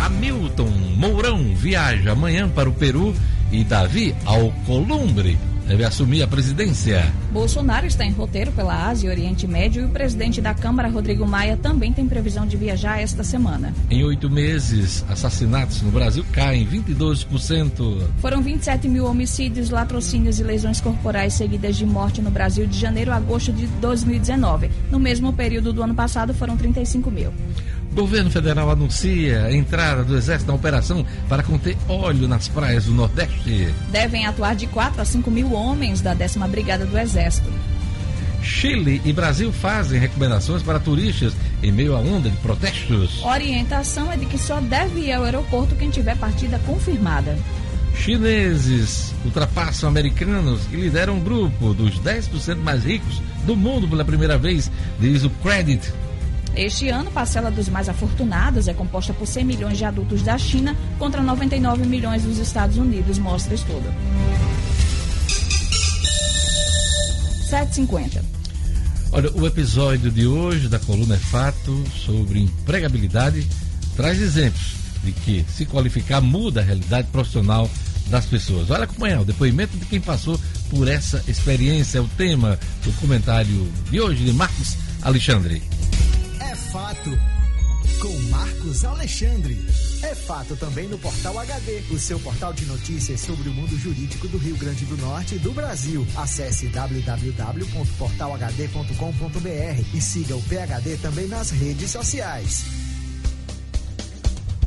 Hamilton Mourão viaja amanhã para o Peru e Davi Alcolumbre deve assumir a presidência. Bolsonaro está em roteiro pela Ásia e Oriente Médio e o presidente da Câmara, Rodrigo Maia, também tem previsão de viajar esta semana. Em oito meses, assassinatos no Brasil caem 22%. Foram 27 mil homicídios, latrocínios e lesões corporais seguidas de morte no Brasil de janeiro a agosto de 2019. No mesmo período do ano passado, foram 35 mil. Governo federal anuncia a entrada do Exército na operação para conter óleo nas praias do Nordeste. Devem atuar de 4 a 5 mil homens da 10 Brigada do Exército. Chile e Brasil fazem recomendações para turistas em meio à onda de protestos. Orientação é de que só deve ir ao aeroporto quem tiver partida confirmada. Chineses ultrapassam americanos e lideram um grupo dos 10% mais ricos do mundo pela primeira vez, diz o Credit este ano, parcela dos mais afortunados é composta por 100 milhões de adultos da China contra 99 milhões dos Estados Unidos, mostra estudo. 750. Olha, o episódio de hoje da coluna é fato sobre empregabilidade traz exemplos de que se qualificar muda a realidade profissional das pessoas. Vai acompanhar o depoimento de quem passou por essa experiência. É o tema do comentário de hoje de Marcos Alexandre fato com Marcos Alexandre. É fato também no Portal HD, o seu portal de notícias sobre o mundo jurídico do Rio Grande do Norte e do Brasil. Acesse www.portalhd.com.br e siga o PHD também nas redes sociais.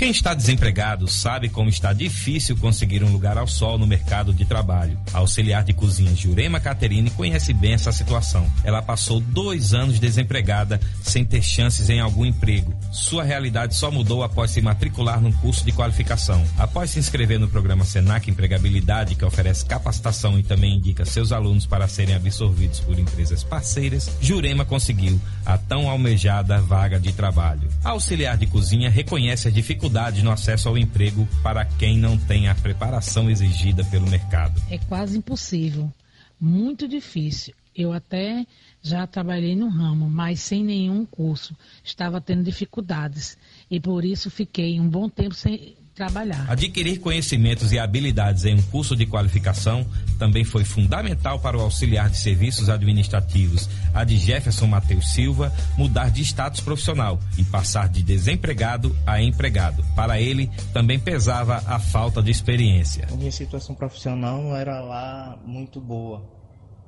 Quem está desempregado sabe como está difícil conseguir um lugar ao sol no mercado de trabalho. A auxiliar de cozinha Jurema Caterine conhece bem essa situação. Ela passou dois anos desempregada sem ter chances em algum emprego. Sua realidade só mudou após se matricular num curso de qualificação. Após se inscrever no programa Senac Empregabilidade, que oferece capacitação e também indica seus alunos para serem absorvidos por empresas parceiras, Jurema conseguiu a tão almejada vaga de trabalho. A auxiliar de cozinha reconhece as dificuldades dificuldades no acesso ao emprego para quem não tem a preparação exigida pelo mercado. É quase impossível, muito difícil. Eu até já trabalhei no ramo, mas sem nenhum curso. Estava tendo dificuldades e por isso fiquei um bom tempo sem, trabalhar. Adquirir conhecimentos e habilidades em um curso de qualificação também foi fundamental para o auxiliar de serviços administrativos, a de Jefferson Matheus Silva, mudar de status profissional e passar de desempregado a empregado. Para ele, também pesava a falta de experiência. A minha situação profissional não era lá muito boa.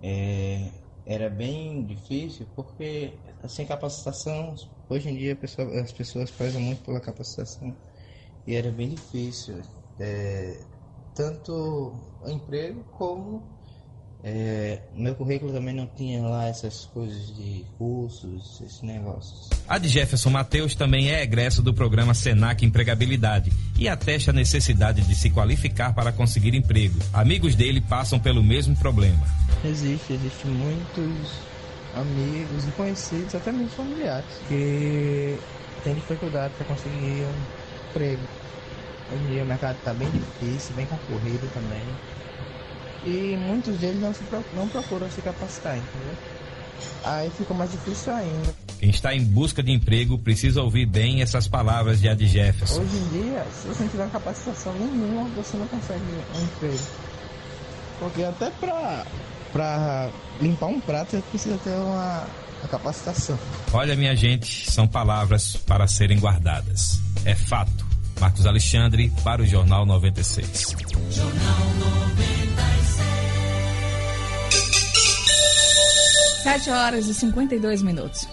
É, era bem difícil porque sem capacitação, hoje em dia as pessoas prezam muito pela capacitação e era bem difícil, é, tanto emprego como é, meu currículo também não tinha lá essas coisas de cursos, esses negócios. A de Jefferson Mateus também é egresso do programa Senac Empregabilidade e atesta a necessidade de se qualificar para conseguir emprego. Amigos dele passam pelo mesmo problema. Existe, existe muitos amigos e conhecidos, até mesmo familiares, que têm dificuldade para conseguir emprego. Hoje em dia o mercado está bem difícil, bem concorrido também. E muitos deles não, se, não procuram se capacitar, entendeu? Aí fica mais difícil ainda. Quem está em busca de emprego precisa ouvir bem essas palavras de Adi Jefferson. Hoje em dia, se você não tiver capacitação nenhuma, você não consegue um emprego. Porque até para limpar um prato você precisa ter uma, uma capacitação. Olha, minha gente, são palavras para serem guardadas. É fato. Marcos Alexandre para o Jornal 96. Jornal 96. 7 horas e 52 minutos.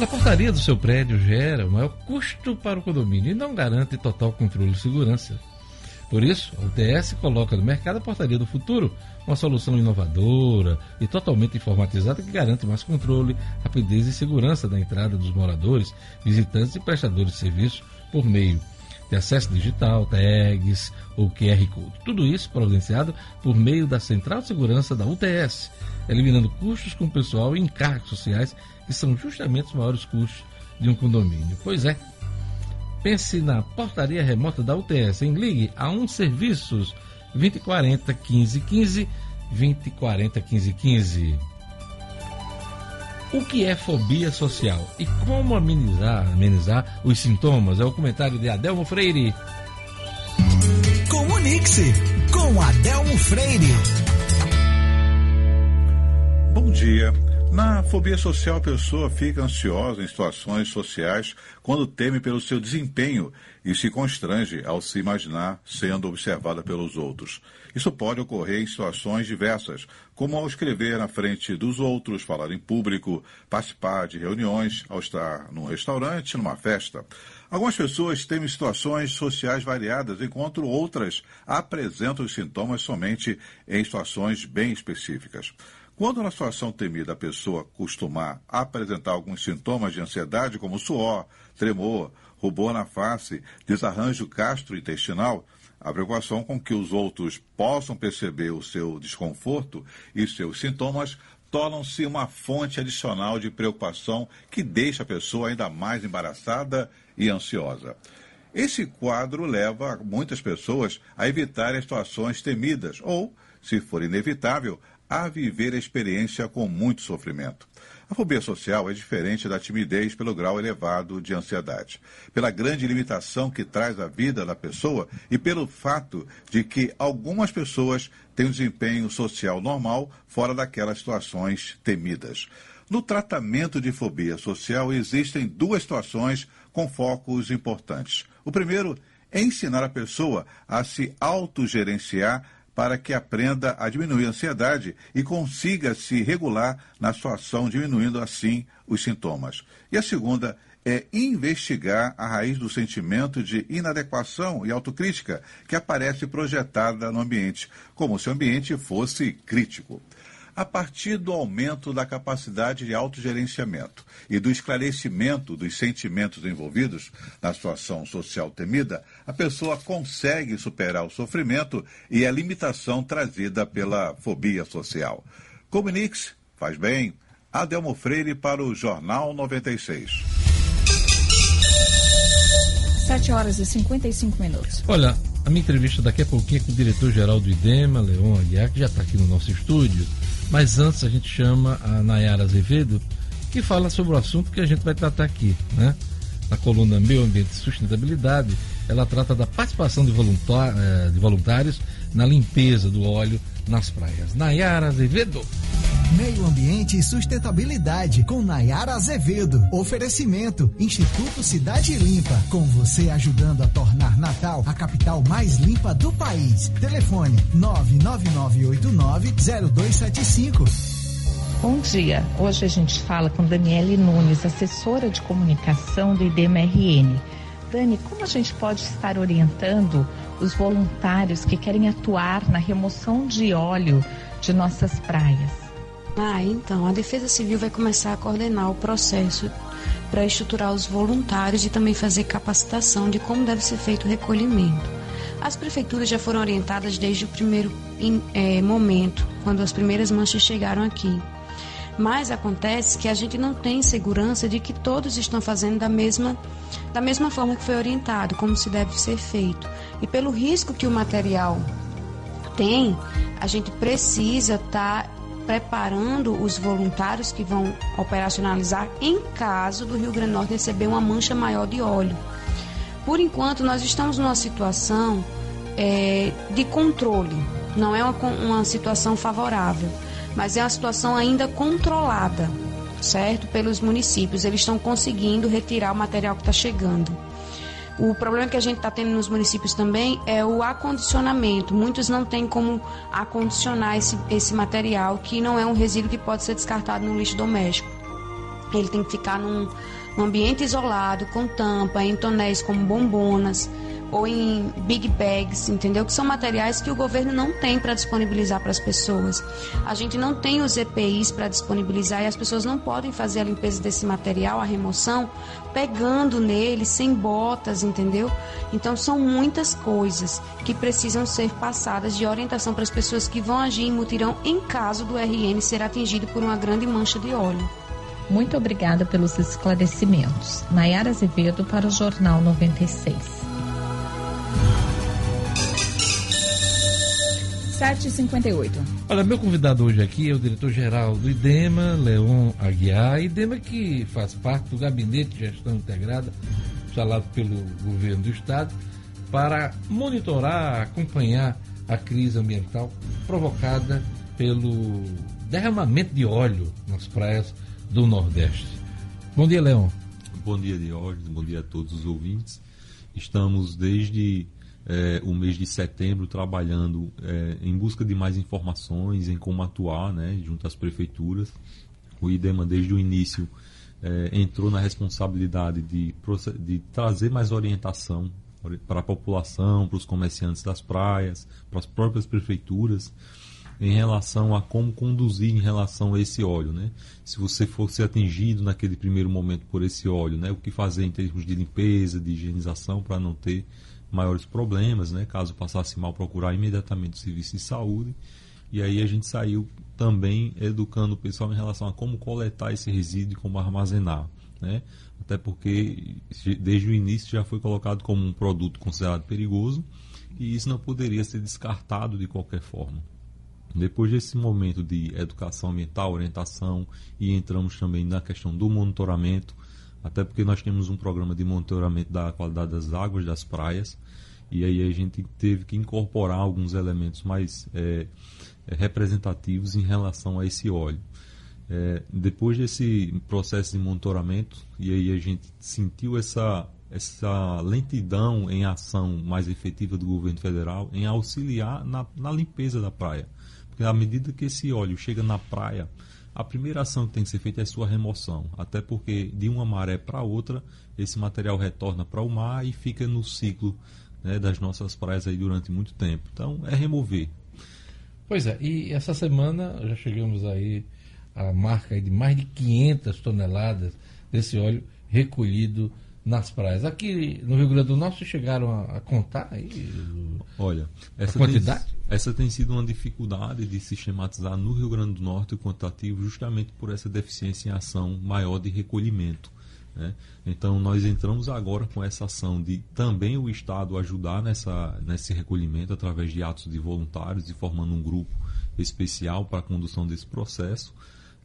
A portaria do seu prédio gera o maior custo para o condomínio e não garante total controle e segurança. Por isso, a UTS coloca no mercado a portaria do futuro, uma solução inovadora e totalmente informatizada que garante mais controle, rapidez e segurança da entrada dos moradores, visitantes e prestadores de serviço por meio de acesso digital, tags ou QR Code. Tudo isso providenciado por meio da Central de Segurança da UTS, eliminando custos com pessoal e encargos sociais, que são justamente os maiores custos de um condomínio. Pois é, pense na portaria remota da UTS. Em ligue a um serviços 2040 1515 2040 1515. O que é fobia social e como amenizar, amenizar os sintomas? É o comentário de Adelmo Freire. Comunique-se com Adelmo Freire. Bom dia. Na fobia social, a pessoa fica ansiosa em situações sociais quando teme pelo seu desempenho e se constrange ao se imaginar sendo observada pelos outros. Isso pode ocorrer em situações diversas, como ao escrever na frente dos outros, falar em público, participar de reuniões, ao estar num restaurante, numa festa. Algumas pessoas temem situações sociais variadas, enquanto outras apresentam os sintomas somente em situações bem específicas. Quando na situação temida a pessoa costumar apresentar alguns sintomas de ansiedade, como suor, tremor, rubor na face, desarranjo gastrointestinal, a preocupação com que os outros possam perceber o seu desconforto e seus sintomas tornam-se uma fonte adicional de preocupação que deixa a pessoa ainda mais embaraçada e ansiosa. Esse quadro leva muitas pessoas a evitar as situações temidas ou, se for inevitável, a viver a experiência com muito sofrimento. A fobia social é diferente da timidez pelo grau elevado de ansiedade, pela grande limitação que traz à vida da pessoa e pelo fato de que algumas pessoas têm um desempenho social normal fora daquelas situações temidas. No tratamento de fobia social existem duas situações com focos importantes. O primeiro é ensinar a pessoa a se autogerenciar para que aprenda a diminuir a ansiedade e consiga se regular na sua ação, diminuindo assim os sintomas. E a segunda é investigar a raiz do sentimento de inadequação e autocrítica que aparece projetada no ambiente, como se o ambiente fosse crítico a partir do aumento da capacidade de autogerenciamento e do esclarecimento dos sentimentos envolvidos na situação social temida, a pessoa consegue superar o sofrimento e a limitação trazida pela fobia social. Comunique-se, faz bem. Adelmo Freire para o Jornal 96. 7 horas e 55 minutos. Olha, a minha entrevista daqui a pouquinho é com o diretor-geral do IDEMA, Leon Aguiar, que já está aqui no nosso estúdio. Mas antes a gente chama a Nayara Azevedo, que fala sobre o assunto que a gente vai tratar aqui, né? Na coluna Meio Ambiente e Sustentabilidade, ela trata da participação de, eh, de voluntários na limpeza do óleo nas praias. Nayara Azevedo. Meio Ambiente e Sustentabilidade com Nayara Azevedo. Oferecimento Instituto Cidade Limpa. Com você ajudando a tornar Natal a capital mais limpa do país. Telefone 999890275. Bom dia. Hoje a gente fala com Daniele Nunes, assessora de comunicação do IDMRN. Dani, como a gente pode estar orientando os voluntários que querem atuar na remoção de óleo de nossas praias? Ah, então, a Defesa Civil vai começar a coordenar o processo para estruturar os voluntários e também fazer capacitação de como deve ser feito o recolhimento. As prefeituras já foram orientadas desde o primeiro é, momento, quando as primeiras manchas chegaram aqui. Mas acontece que a gente não tem segurança de que todos estão fazendo da mesma, da mesma forma que foi orientado, como se deve ser feito. E pelo risco que o material tem, a gente precisa estar tá preparando os voluntários que vão operacionalizar em caso do Rio Grande do Norte receber uma mancha maior de óleo. Por enquanto, nós estamos numa situação é, de controle, não é uma, uma situação favorável mas é uma situação ainda controlada, certo? Pelos municípios. Eles estão conseguindo retirar o material que está chegando. O problema que a gente está tendo nos municípios também é o acondicionamento. Muitos não têm como acondicionar esse, esse material, que não é um resíduo que pode ser descartado no lixo doméstico. Ele tem que ficar num, num ambiente isolado, com tampa, em tonéis como bombonas, ou em big bags, entendeu? Que são materiais que o governo não tem para disponibilizar para as pessoas. A gente não tem os EPIs para disponibilizar e as pessoas não podem fazer a limpeza desse material, a remoção, pegando nele, sem botas, entendeu? Então são muitas coisas que precisam ser passadas de orientação para as pessoas que vão agir em mutirão em caso do RN ser atingido por uma grande mancha de óleo. Muito obrigada pelos esclarecimentos. Nayara Azevedo para o Jornal 96. 7h58. Olha, meu convidado hoje aqui é o diretor-geral do IDEMA, Leon Aguiar. IDEMA que faz parte do Gabinete de Gestão Integrada, instalado pelo governo do Estado, para monitorar, acompanhar a crise ambiental provocada pelo derramamento de óleo nas praias do Nordeste. Bom dia, Leon. Bom dia, Diógenes. Bom dia a todos os ouvintes. Estamos desde é, o mês de setembro trabalhando é, em busca de mais informações, em como atuar né, junto às prefeituras. O IDEMA, desde o início, é, entrou na responsabilidade de, de trazer mais orientação para a população, para os comerciantes das praias, para as próprias prefeituras em relação a como conduzir em relação a esse óleo, né? Se você fosse atingido naquele primeiro momento por esse óleo, né? O que fazer em termos de limpeza, de higienização para não ter maiores problemas, né? Caso passasse mal, procurar imediatamente o serviço de saúde. E aí a gente saiu também educando o pessoal em relação a como coletar esse resíduo e como armazenar, né? Até porque desde o início já foi colocado como um produto considerado perigoso e isso não poderia ser descartado de qualquer forma. Depois desse momento de educação ambiental, orientação e entramos também na questão do monitoramento, até porque nós temos um programa de monitoramento da qualidade das águas das praias e aí a gente teve que incorporar alguns elementos mais é, é representativos em relação a esse óleo. É, depois desse processo de monitoramento, e aí a gente sentiu essa, essa lentidão em ação mais efetiva do governo federal em auxiliar na, na limpeza da praia. Porque à medida que esse óleo chega na praia, a primeira ação que tem que ser feita é sua remoção. Até porque de uma maré para outra, esse material retorna para o mar e fica no ciclo né, das nossas praias aí durante muito tempo. Então, é remover. Pois é, e essa semana já chegamos aí à marca de mais de 500 toneladas desse óleo recolhido nas praias. Aqui no Rio Grande do Norte chegaram a, a contar aí Olha, essa quantidade? Tem, essa tem sido uma dificuldade de sistematizar no Rio Grande do Norte o quantitativo justamente por essa deficiência em ação maior de recolhimento. Né? Então nós entramos agora com essa ação de também o Estado ajudar nessa, nesse recolhimento através de atos de voluntários e formando um grupo especial para a condução desse processo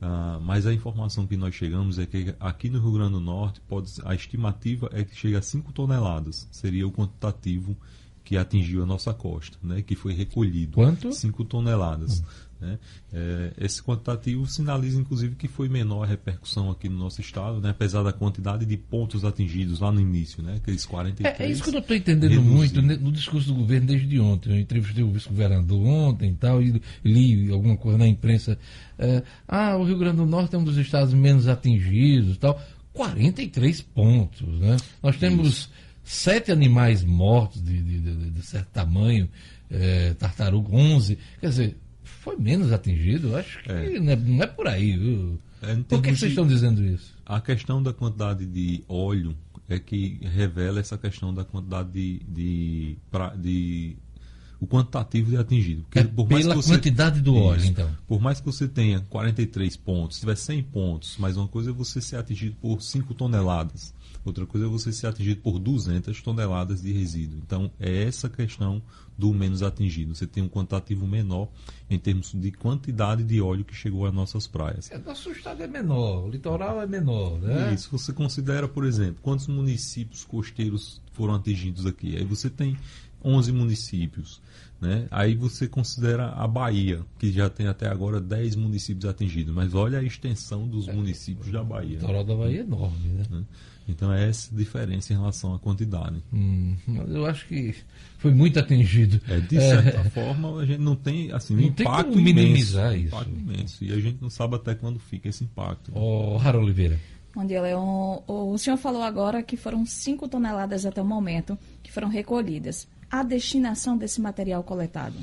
Uh, mas a informação que nós chegamos é que aqui no Rio Grande do Norte pode, a estimativa é que chega a 5 toneladas, seria o quantitativo que atingiu a nossa costa, né, que foi recolhido. Quanto? 5 toneladas. Hum. Né? É, esse quantitativo sinaliza, inclusive, que foi menor a repercussão aqui no nosso estado, né? apesar da quantidade de pontos atingidos lá no início, né? aqueles 43. É, é isso que eu não estou entendendo reduzido. muito no discurso do governo desde ontem. Eu entrevistei o vice-governador ontem e tal, e li alguma coisa na imprensa. É, ah, o Rio Grande do Norte é um dos estados menos atingidos e tal. 43 pontos. Né? Nós temos isso. Sete animais mortos de, de, de, de certo tamanho, é, tartaruga 11. Quer dizer, foi menos atingido. Acho que é. Não, é, não, é, por aí. Viu? É, por que, vocês estão dizendo isso? A questão da quantidade de óleo é que revela essa questão da quantidade de, de, de o quantitativo de atingido. Porque é por mais pela você, quantidade do óleo, então. Por mais que você tenha 43 pontos, se tiver 100 pontos, mas uma coisa é você ser atingido por 5 toneladas. Outra coisa é você ser atingido por 200 toneladas de resíduo. Então, é essa questão do menos atingido. Você tem um quantitativo menor em termos de quantidade de óleo que chegou às nossas praias. É, nosso estado é menor, o litoral é menor, né? Isso. Você considera, por exemplo, quantos municípios costeiros foram atingidos aqui? Aí você tem 11 municípios. Né? Aí você considera a Bahia, que já tem até agora 10 municípios atingidos, mas olha a extensão dos é, municípios da Bahia. O litoral da Bahia é enorme, né? né? Então é essa diferença em relação à quantidade. Hum, eu acho que foi muito atingido. É, de certa é, forma, a gente não tem assim, não impacto tem como minimizar imenso, isso. Impacto imenso. E a gente não sabe até quando fica esse impacto. Ô, oh, Rara Oliveira. Bom dia, Leon. O senhor falou agora que foram 5 toneladas até o momento que foram recolhidas. A destinação desse material coletado?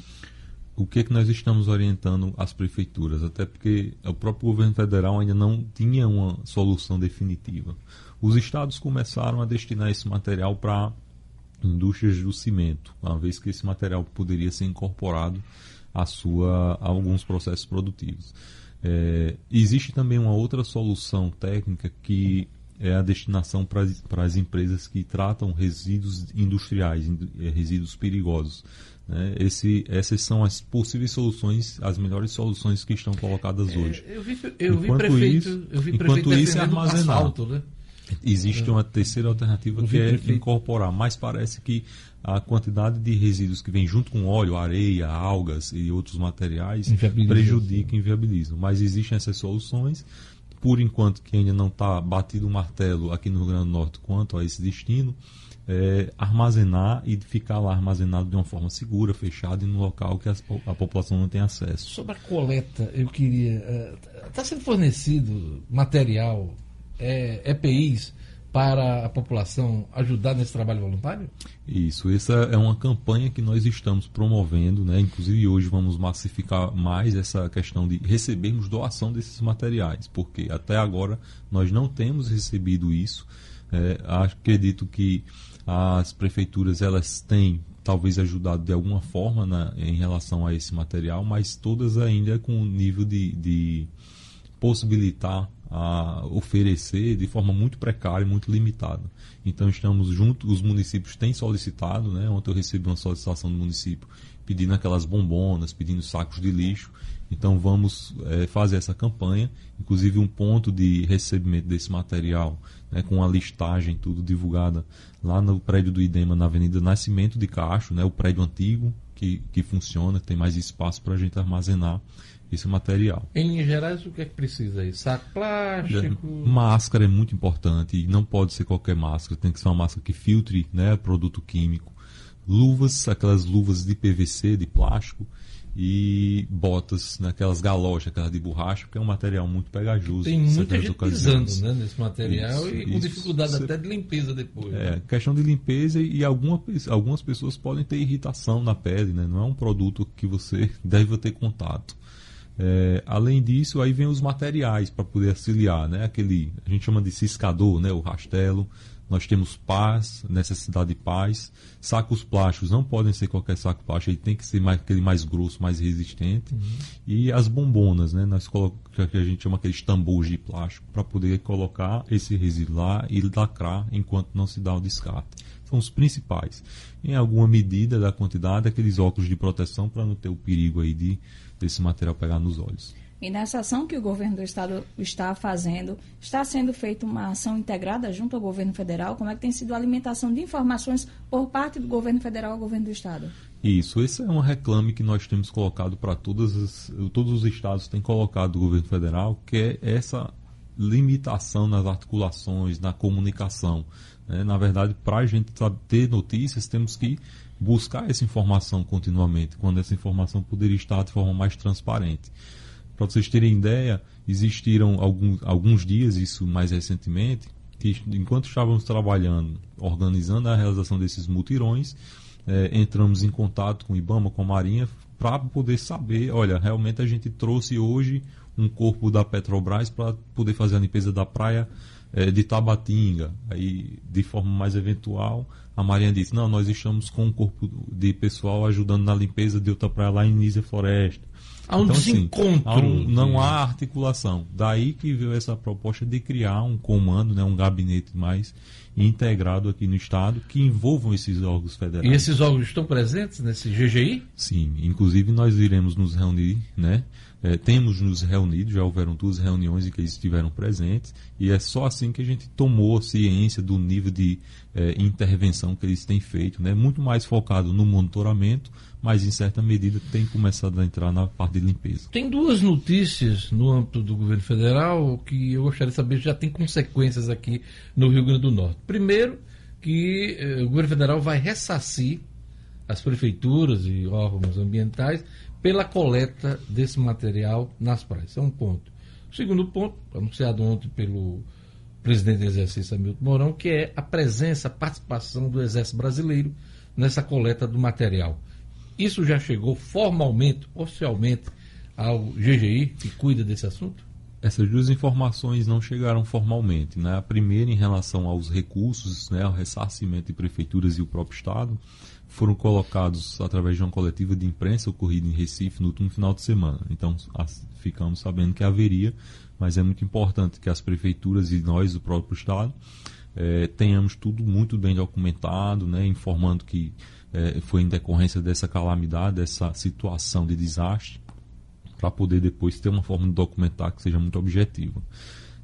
o que, é que nós estamos orientando as prefeituras, até porque o próprio governo federal ainda não tinha uma solução definitiva. Os estados começaram a destinar esse material para indústrias do cimento, uma vez que esse material poderia ser incorporado a, sua, a alguns processos produtivos. É, existe também uma outra solução técnica que é a destinação para as empresas que tratam resíduos industriais, é, resíduos perigosos. Né? Esse, essas são as possíveis soluções, as melhores soluções que estão colocadas é, hoje. eu vi, eu vi prefeito, isso, eu vi enquanto isso é armazenar. Asfalto, né? Existe uma terceira alternativa que é incorporar, mas parece que a quantidade de resíduos que vem junto com óleo, areia, algas e outros materiais prejudica e inviabiliza. Mas existem essas soluções. Por enquanto que ainda não está batido o martelo aqui no Rio Grande do Norte quanto a esse destino, é, armazenar e ficar lá armazenado de uma forma segura, fechado e no local que a, a população não tem acesso. Sobre a coleta, eu queria. Está uh, sendo fornecido material, é, EPIs para a população ajudar nesse trabalho voluntário? Isso, essa é uma campanha que nós estamos promovendo, né? Inclusive hoje vamos massificar mais essa questão de recebermos doação desses materiais, porque até agora nós não temos recebido isso. É, acredito que as prefeituras elas têm talvez ajudado de alguma forma na, em relação a esse material, mas todas ainda com o nível de, de possibilitar a oferecer de forma muito precária e muito limitada. Então estamos juntos, os municípios têm solicitado, né? Ontem eu recebi uma solicitação do município pedindo aquelas bombonas, pedindo sacos de lixo. Então vamos é, fazer essa campanha, inclusive um ponto de recebimento desse material, né, com a listagem tudo divulgada lá no prédio do IDEMA, na Avenida Nascimento de Cacho, né, o prédio antigo que, que funciona, tem mais espaço para a gente armazenar esse material. Em linhas gerais, o que é que precisa aí? Saco plástico? Máscara é muito importante e não pode ser qualquer máscara, tem que ser uma máscara que filtre né, produto químico. Luvas, aquelas luvas de PVC, de plástico e botas naquelas galochas, aquelas de borracha, porque é um material muito pegajoso. Tem muita gente pisando né, nesse material isso, e com isso, dificuldade até de limpeza depois. É, né? questão de limpeza e alguma, algumas pessoas podem ter irritação na pele, né? não é um produto que você deve ter contato. É, além disso, aí vem os materiais para poder auxiliar, né? Aquele, a gente chama de ciscador, né? O rastelo, nós temos paz, necessidade de paz. Sacos plásticos não podem ser qualquer saco plástico, ele tem que ser mais, aquele mais grosso, mais resistente. Uhum. E as bombonas, né? Nós colocamos, que a gente chama aqueles tambores de plástico, para poder colocar esse resíduo lá e lacrar enquanto não se dá o descarte. São os principais. Em alguma medida da quantidade, aqueles óculos de proteção para não ter o perigo aí de desse material pegar nos olhos. E nessa ação que o governo do estado está fazendo, está sendo feita uma ação integrada junto ao governo federal? Como é que tem sido a alimentação de informações por parte do governo federal ao governo do estado? Isso, esse é um reclame que nós temos colocado para todos os, todos os estados têm colocado do governo federal, que é essa limitação nas articulações, na comunicação. Né? Na verdade, para a gente ter notícias, temos que buscar essa informação continuamente, quando essa informação poderia estar de forma mais transparente. Para vocês terem ideia, existiram alguns, alguns dias, isso mais recentemente, que enquanto estávamos trabalhando, organizando a realização desses mutirões, é, entramos em contato com o IBAMA, com a Marinha, para poder saber, olha, realmente a gente trouxe hoje um corpo da Petrobras para poder fazer a limpeza da praia é, de Tabatinga. Aí, de forma mais eventual, a Marinha disse, não, nós estamos com um corpo de pessoal ajudando na limpeza de outra praia lá em Nízia Floresta. Há um então, assim, desencontro. Assim, há um, não há articulação. Daí que veio essa proposta de criar um comando, né, um gabinete mais integrado aqui no Estado que envolvam esses órgãos federais. E esses órgãos estão presentes nesse GGI? Sim, inclusive nós iremos nos reunir, né? É, temos nos reunido, já houveram duas reuniões em que eles estiveram presentes, e é só assim que a gente tomou ciência do nível de é, intervenção que eles têm feito, né? muito mais focado no monitoramento, mas em certa medida tem começado a entrar na parte de limpeza. Tem duas notícias no âmbito do governo federal que eu gostaria de saber já tem consequências aqui no Rio Grande do Norte. Primeiro, que eh, o governo federal vai ressarcir as prefeituras e órgãos ambientais pela coleta desse material nas praias. É um ponto. Segundo ponto, anunciado ontem pelo presidente do exercício Hamilton Mourão, que é a presença, a participação do Exército Brasileiro nessa coleta do material. Isso já chegou formalmente, oficialmente, ao GGI, que cuida desse assunto? Essas duas informações não chegaram formalmente. Né? A primeira, em relação aos recursos, né, ao ressarcimento de prefeituras e o próprio Estado, foram colocados através de uma coletiva de imprensa ocorrida em Recife no último final de semana. Então, as, ficamos sabendo que haveria, mas é muito importante que as prefeituras e nós, o próprio Estado, eh, tenhamos tudo muito bem documentado, né, informando que eh, foi em decorrência dessa calamidade, dessa situação de desastre, para poder depois ter uma forma de documentar que seja muito objetiva.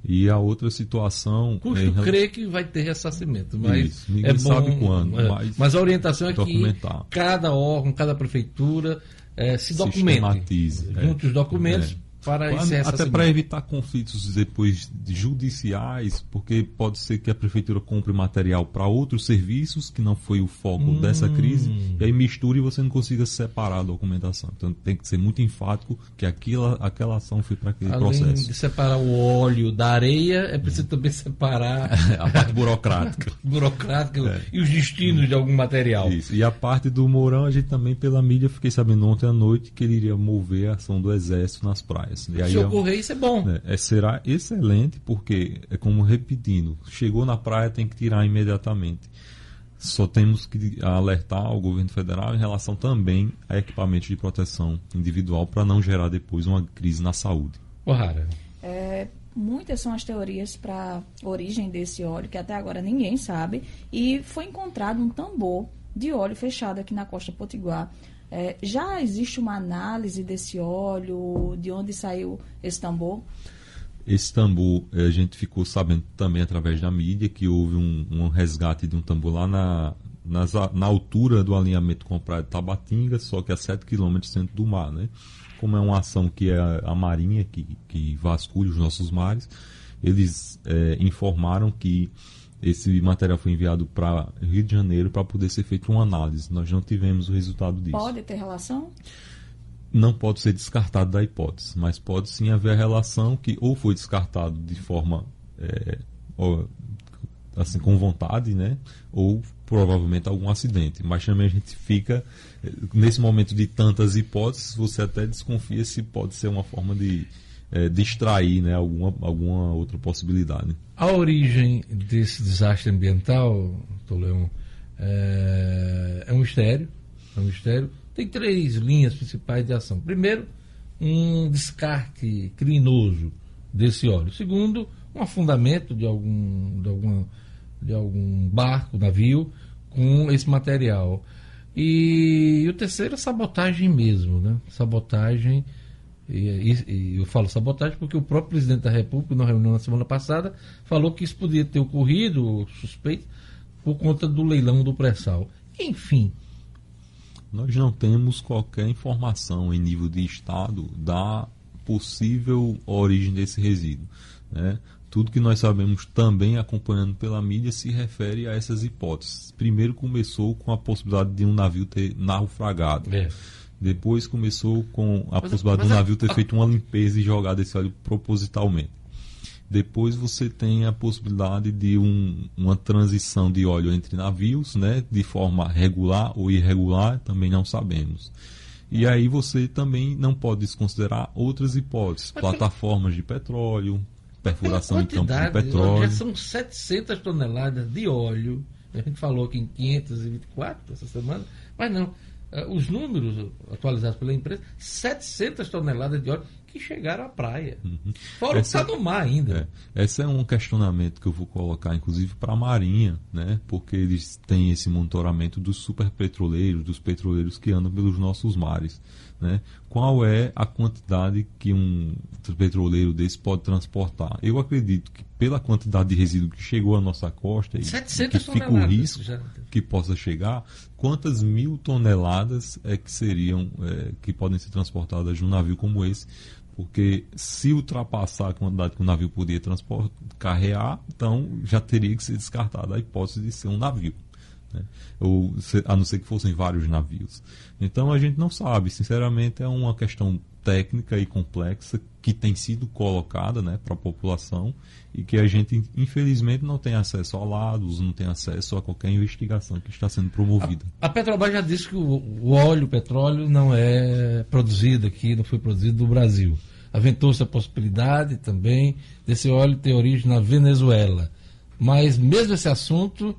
E a outra situação. Custo é crer que vai ter ressarcimento, mas Isso, ninguém é bom, sabe quando, é, mas mas a orientação é que cada órgão, cada prefeitura eh, se documente. Sistematize, é. Junte os documentos É. para esse Até para evitar conflitos depois de judiciais, porque pode ser que a prefeitura compre material para outros serviços, que não foi o foco Hum. dessa crise, e aí misture e você não consiga separar a documentação. Então tem que ser muito enfático que aquela, aquela ação foi para aquele Além processo. de separar o óleo da areia, é preciso também separar A parte burocrática. burocrática e os destinos de algum material. Isso. E a parte do Mourão, a gente também, pela mídia, fiquei sabendo ontem à noite que ele iria mover a ação do Exército nas praias. E aí Se é- ocorrer, isso é bom. É, é, será excelente, porque, é como repetindo, chegou na praia tem que tirar imediatamente. Só temos que alertar o governo federal em relação também a equipamentos de proteção individual para não gerar depois uma crise na saúde. Porrara. É, muitas são as teorias para origem desse óleo, que até agora ninguém sabe. E foi encontrado um tambor de óleo fechado aqui na costa potiguar. É, já existe uma análise desse óleo, de onde saiu esse tambor? Esse tambor, eh, a gente ficou sabendo também através da mídia que houve um, um resgate de um tambor lá na, nas na altura do alinhamento com a praia de Tabatinga, só que a 7 km centro do mar, né? Como é uma ação que é a, Marinha que, que vasculha os nossos mares, eles eh, informaram que esse material foi enviado para Rio de Janeiro para poder ser feita uma análise. Nós não tivemos o resultado disso Pode ter relação? não pode ser descartado da hipótese, mas pode sim haver a relação que ou foi descartado de forma é, ó, assim com vontade, né? Ou provavelmente algum acidente. Mas também a gente fica eh, nesse momento de tantas hipóteses, você até desconfia se pode ser uma forma de eh, distrair, né? Alguma alguma outra possibilidade. A origem desse desastre ambiental, Toleão, é, é um mistério. É um mistério. Tem três linhas principais de ação. Primeiro, um descarte criminoso desse óleo. Segundo, um afundamento de algum, de alguma, de algum barco, navio, com esse material. E, o terceiro é sabotagem mesmo, né? Sabotagem. E, e- e eu falo sabotagem porque o próprio presidente da República, na reunião na semana passada, falou que isso podia ter ocorrido, suspeito, por conta do leilão do pré-sal. Enfim, Nós não temos qualquer informação em nível de Estado da possível origem desse resíduo. Né? Tudo que nós sabemos também acompanhando pela mídia se refere a essas hipóteses. Primeiro começou com a possibilidade de um navio ter naufragado. Depois começou com a Mas- possibilidade mas do a- navio ter feito uma limpeza e jogado esse óleo propositalmente. Depois você tem a possibilidade de um- uma transição de óleo entre navios, né, de forma regular ou irregular, também não sabemos. E aí você também não pode desconsiderar outras hipóteses, Mas plataformas de petróleo, perfuração em campos de petróleo. já são 700 toneladas de óleo. A gente falou aqui em 524 essa semana, mas não. Eh, Os números atualizados pela empresa, 700 toneladas de óleo que chegaram à praia. Fora o que Essa- está no mar ainda. É, esse é um questionamento que eu vou colocar, inclusive, para a Marinha, né? porque eles têm esse monitoramento dos superpetroleiros, dos petroleiros que andam pelos nossos mares. Né? Qual é a quantidade que um petroleiro desse pode transportar? Eu acredito que, pela quantidade de resíduo que chegou à nossa costa, e 700 que fica o risco já. que possa chegar, quantas mil toneladas é que seriam, é, que podem ser transportadas de um navio como esse? Porque se ultrapassar a quantidade que o navio podia transportar, carrear, então já teria que ser descartada a hipótese de ser um navio. Né? Ou, a não ser que fossem vários navios. Então a gente não sabe, sinceramente é uma questão técnica e complexa que tem sido colocada né, para a população e que a gente, infelizmente, não tem acesso a lados, não tem acesso a qualquer investigação que está sendo promovida. A, a Petrobras já disse que o, o óleo, o petróleo, não é produzido aqui, não foi produzido no Brasil. Aventou-se a possibilidade também desse óleo ter origem na Venezuela. Mas mesmo esse assunto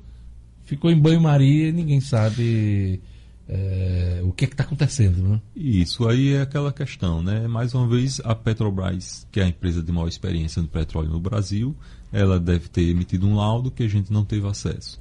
ficou em banho-maria e ninguém sabe é, o que é está acontecendo. Né? Isso aí é aquela questão, né? Mais uma vez, a Petrobras, que é a empresa de maior experiência no petróleo no Brasil, ela deve ter emitido um laudo que a gente não teve acesso.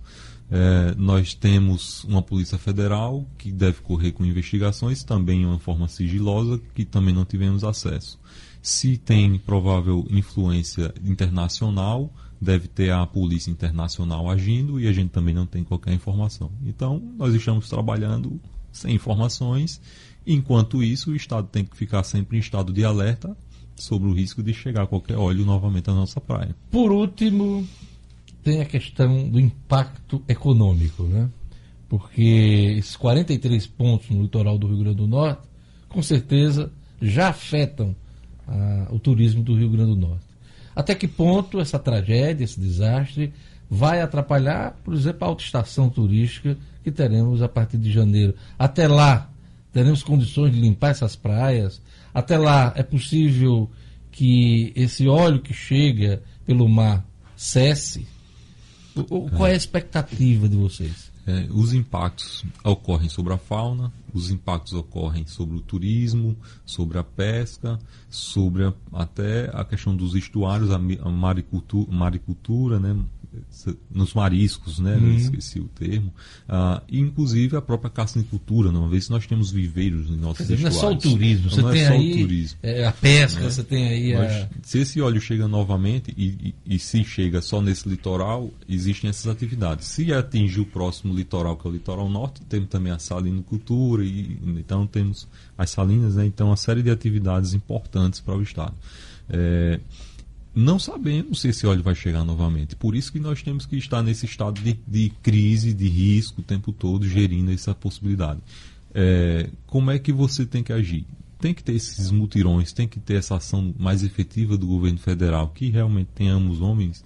É, nós temos uma Polícia Federal que deve correr com investigações, também uma forma sigilosa, que também não tivemos acesso. Se tem provável influência internacional, deve ter a Polícia Internacional agindo e a gente também não tem qualquer informação. Então, nós estamos trabalhando sem informações. Enquanto isso, o Estado tem que ficar sempre em estado de alerta sobre o risco de chegar qualquer óleo novamente à nossa praia. Por último, tem a questão do impacto econômico, né? Porque esses 43 pontos no litoral do Rio Grande do Norte, com certeza, já afetam ah, o turismo do Rio Grande do Norte. Até que ponto essa tragédia, esse desastre, vai atrapalhar, por exemplo, a autoestação turística que teremos a partir de janeiro. Até lá, teremos condições de limpar essas praias. Até lá, é possível que esse óleo que chega pelo mar cesse. Qual é a expectativa de vocês? É, os impactos ocorrem sobre a fauna, os impactos ocorrem sobre o turismo, sobre a pesca, sobre a, até a questão dos estuários, a, a maricultura, maricultura né? Nos mariscos, né? Uhum. esqueci o termo, ah, e inclusive a própria caçanicultura, não vez nós temos viveiros em nossos dizer, Não é só o turismo, você tem é aí turismo, é, a pesca, né? você tem aí Mas, a... Se esse óleo chega novamente e, e, e, se chega só nesse litoral, existem essas atividades. Se atingir o próximo litoral, que é o litoral norte, temos também a salinicultura, e, então temos as salinas, né? então uma série de atividades importantes para o Estado. É, não sabemos se esse óleo vai chegar novamente. Por isso que nós temos que estar nesse estado de, de crise, de risco o tempo todo, gerindo essa possibilidade. É, como é que você tem que agir? Tem que ter esses mutirões, tem que ter essa ação mais efetiva do governo federal, que realmente tenhamos homens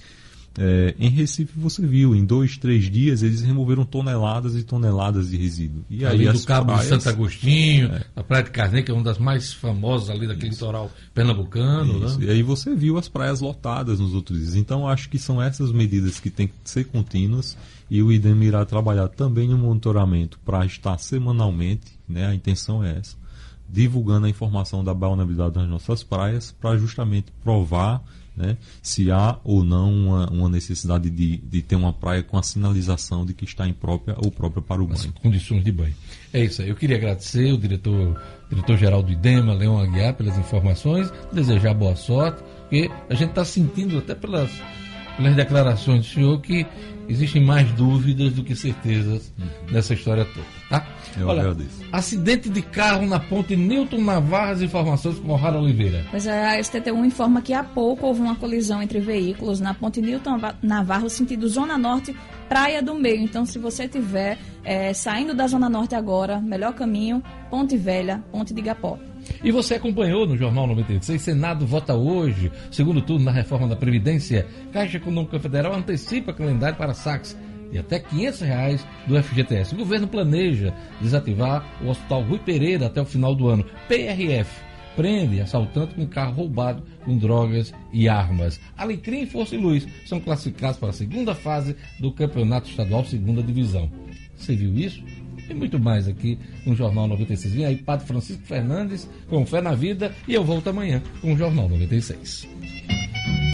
é, em Recife você viu, em dois, três dias eles removeram toneladas e toneladas de resíduo. E ali aí do Cabo praias, de Santo Agostinho, é. a Praia de Carneiro, que é uma das mais famosas ali daquele Isso. litoral pernambucano. Né? E aí você viu as praias lotadas nos outros dias. Então acho que são essas medidas que têm que ser contínuas e o IDEM irá trabalhar também no monitoramento para estar semanalmente, né, a intenção é essa, divulgando a informação da vulnerabilidade das nossas praias para justamente provar né, se há ou não uma, uma necessidade de, de, ter uma praia com a sinalização de que está imprópria ou própria para o banho. As condições de banho. É isso aí. Eu queria agradecer o diretor, diretor-geral do IDEMA, Leão Aguiar, pelas informações, desejar boa sorte, porque a gente está sentindo até pelas, pelas declarações do senhor que existem mais dúvidas do que certezas uhum. nessa história toda. Tá? Eu Olha, agradeço. Acidente de carro na ponte Newton Navarro, as informações com Rara Oliveira. Pois é, a STT1 informa que há pouco houve uma colisão entre veículos na ponte Newton Navarro, sentido Zona Norte, Praia do Meio. Então, se você estiver é, saindo da Zona Norte agora, melhor caminho, Ponte Velha, Ponte de Gapó. E você acompanhou no Jornal 96, Senado vota hoje, segundo turno na reforma da Previdência. Caixa Econômica Federal antecipa calendário para saques de até 500 reais do FGTS. O governo planeja desativar o Hospital Rui Pereira até o final do ano. PRF prende assaltante com carro roubado com drogas e armas. Alecrim e Força e Luz são classificados para a segunda fase do Campeonato Estadual Segunda Divisão. Você viu isso? E muito mais aqui no Jornal 96. Vem aí, Padre Francisco Fernandes, com Fé na Vida, e eu volto amanhã com o Jornal 96.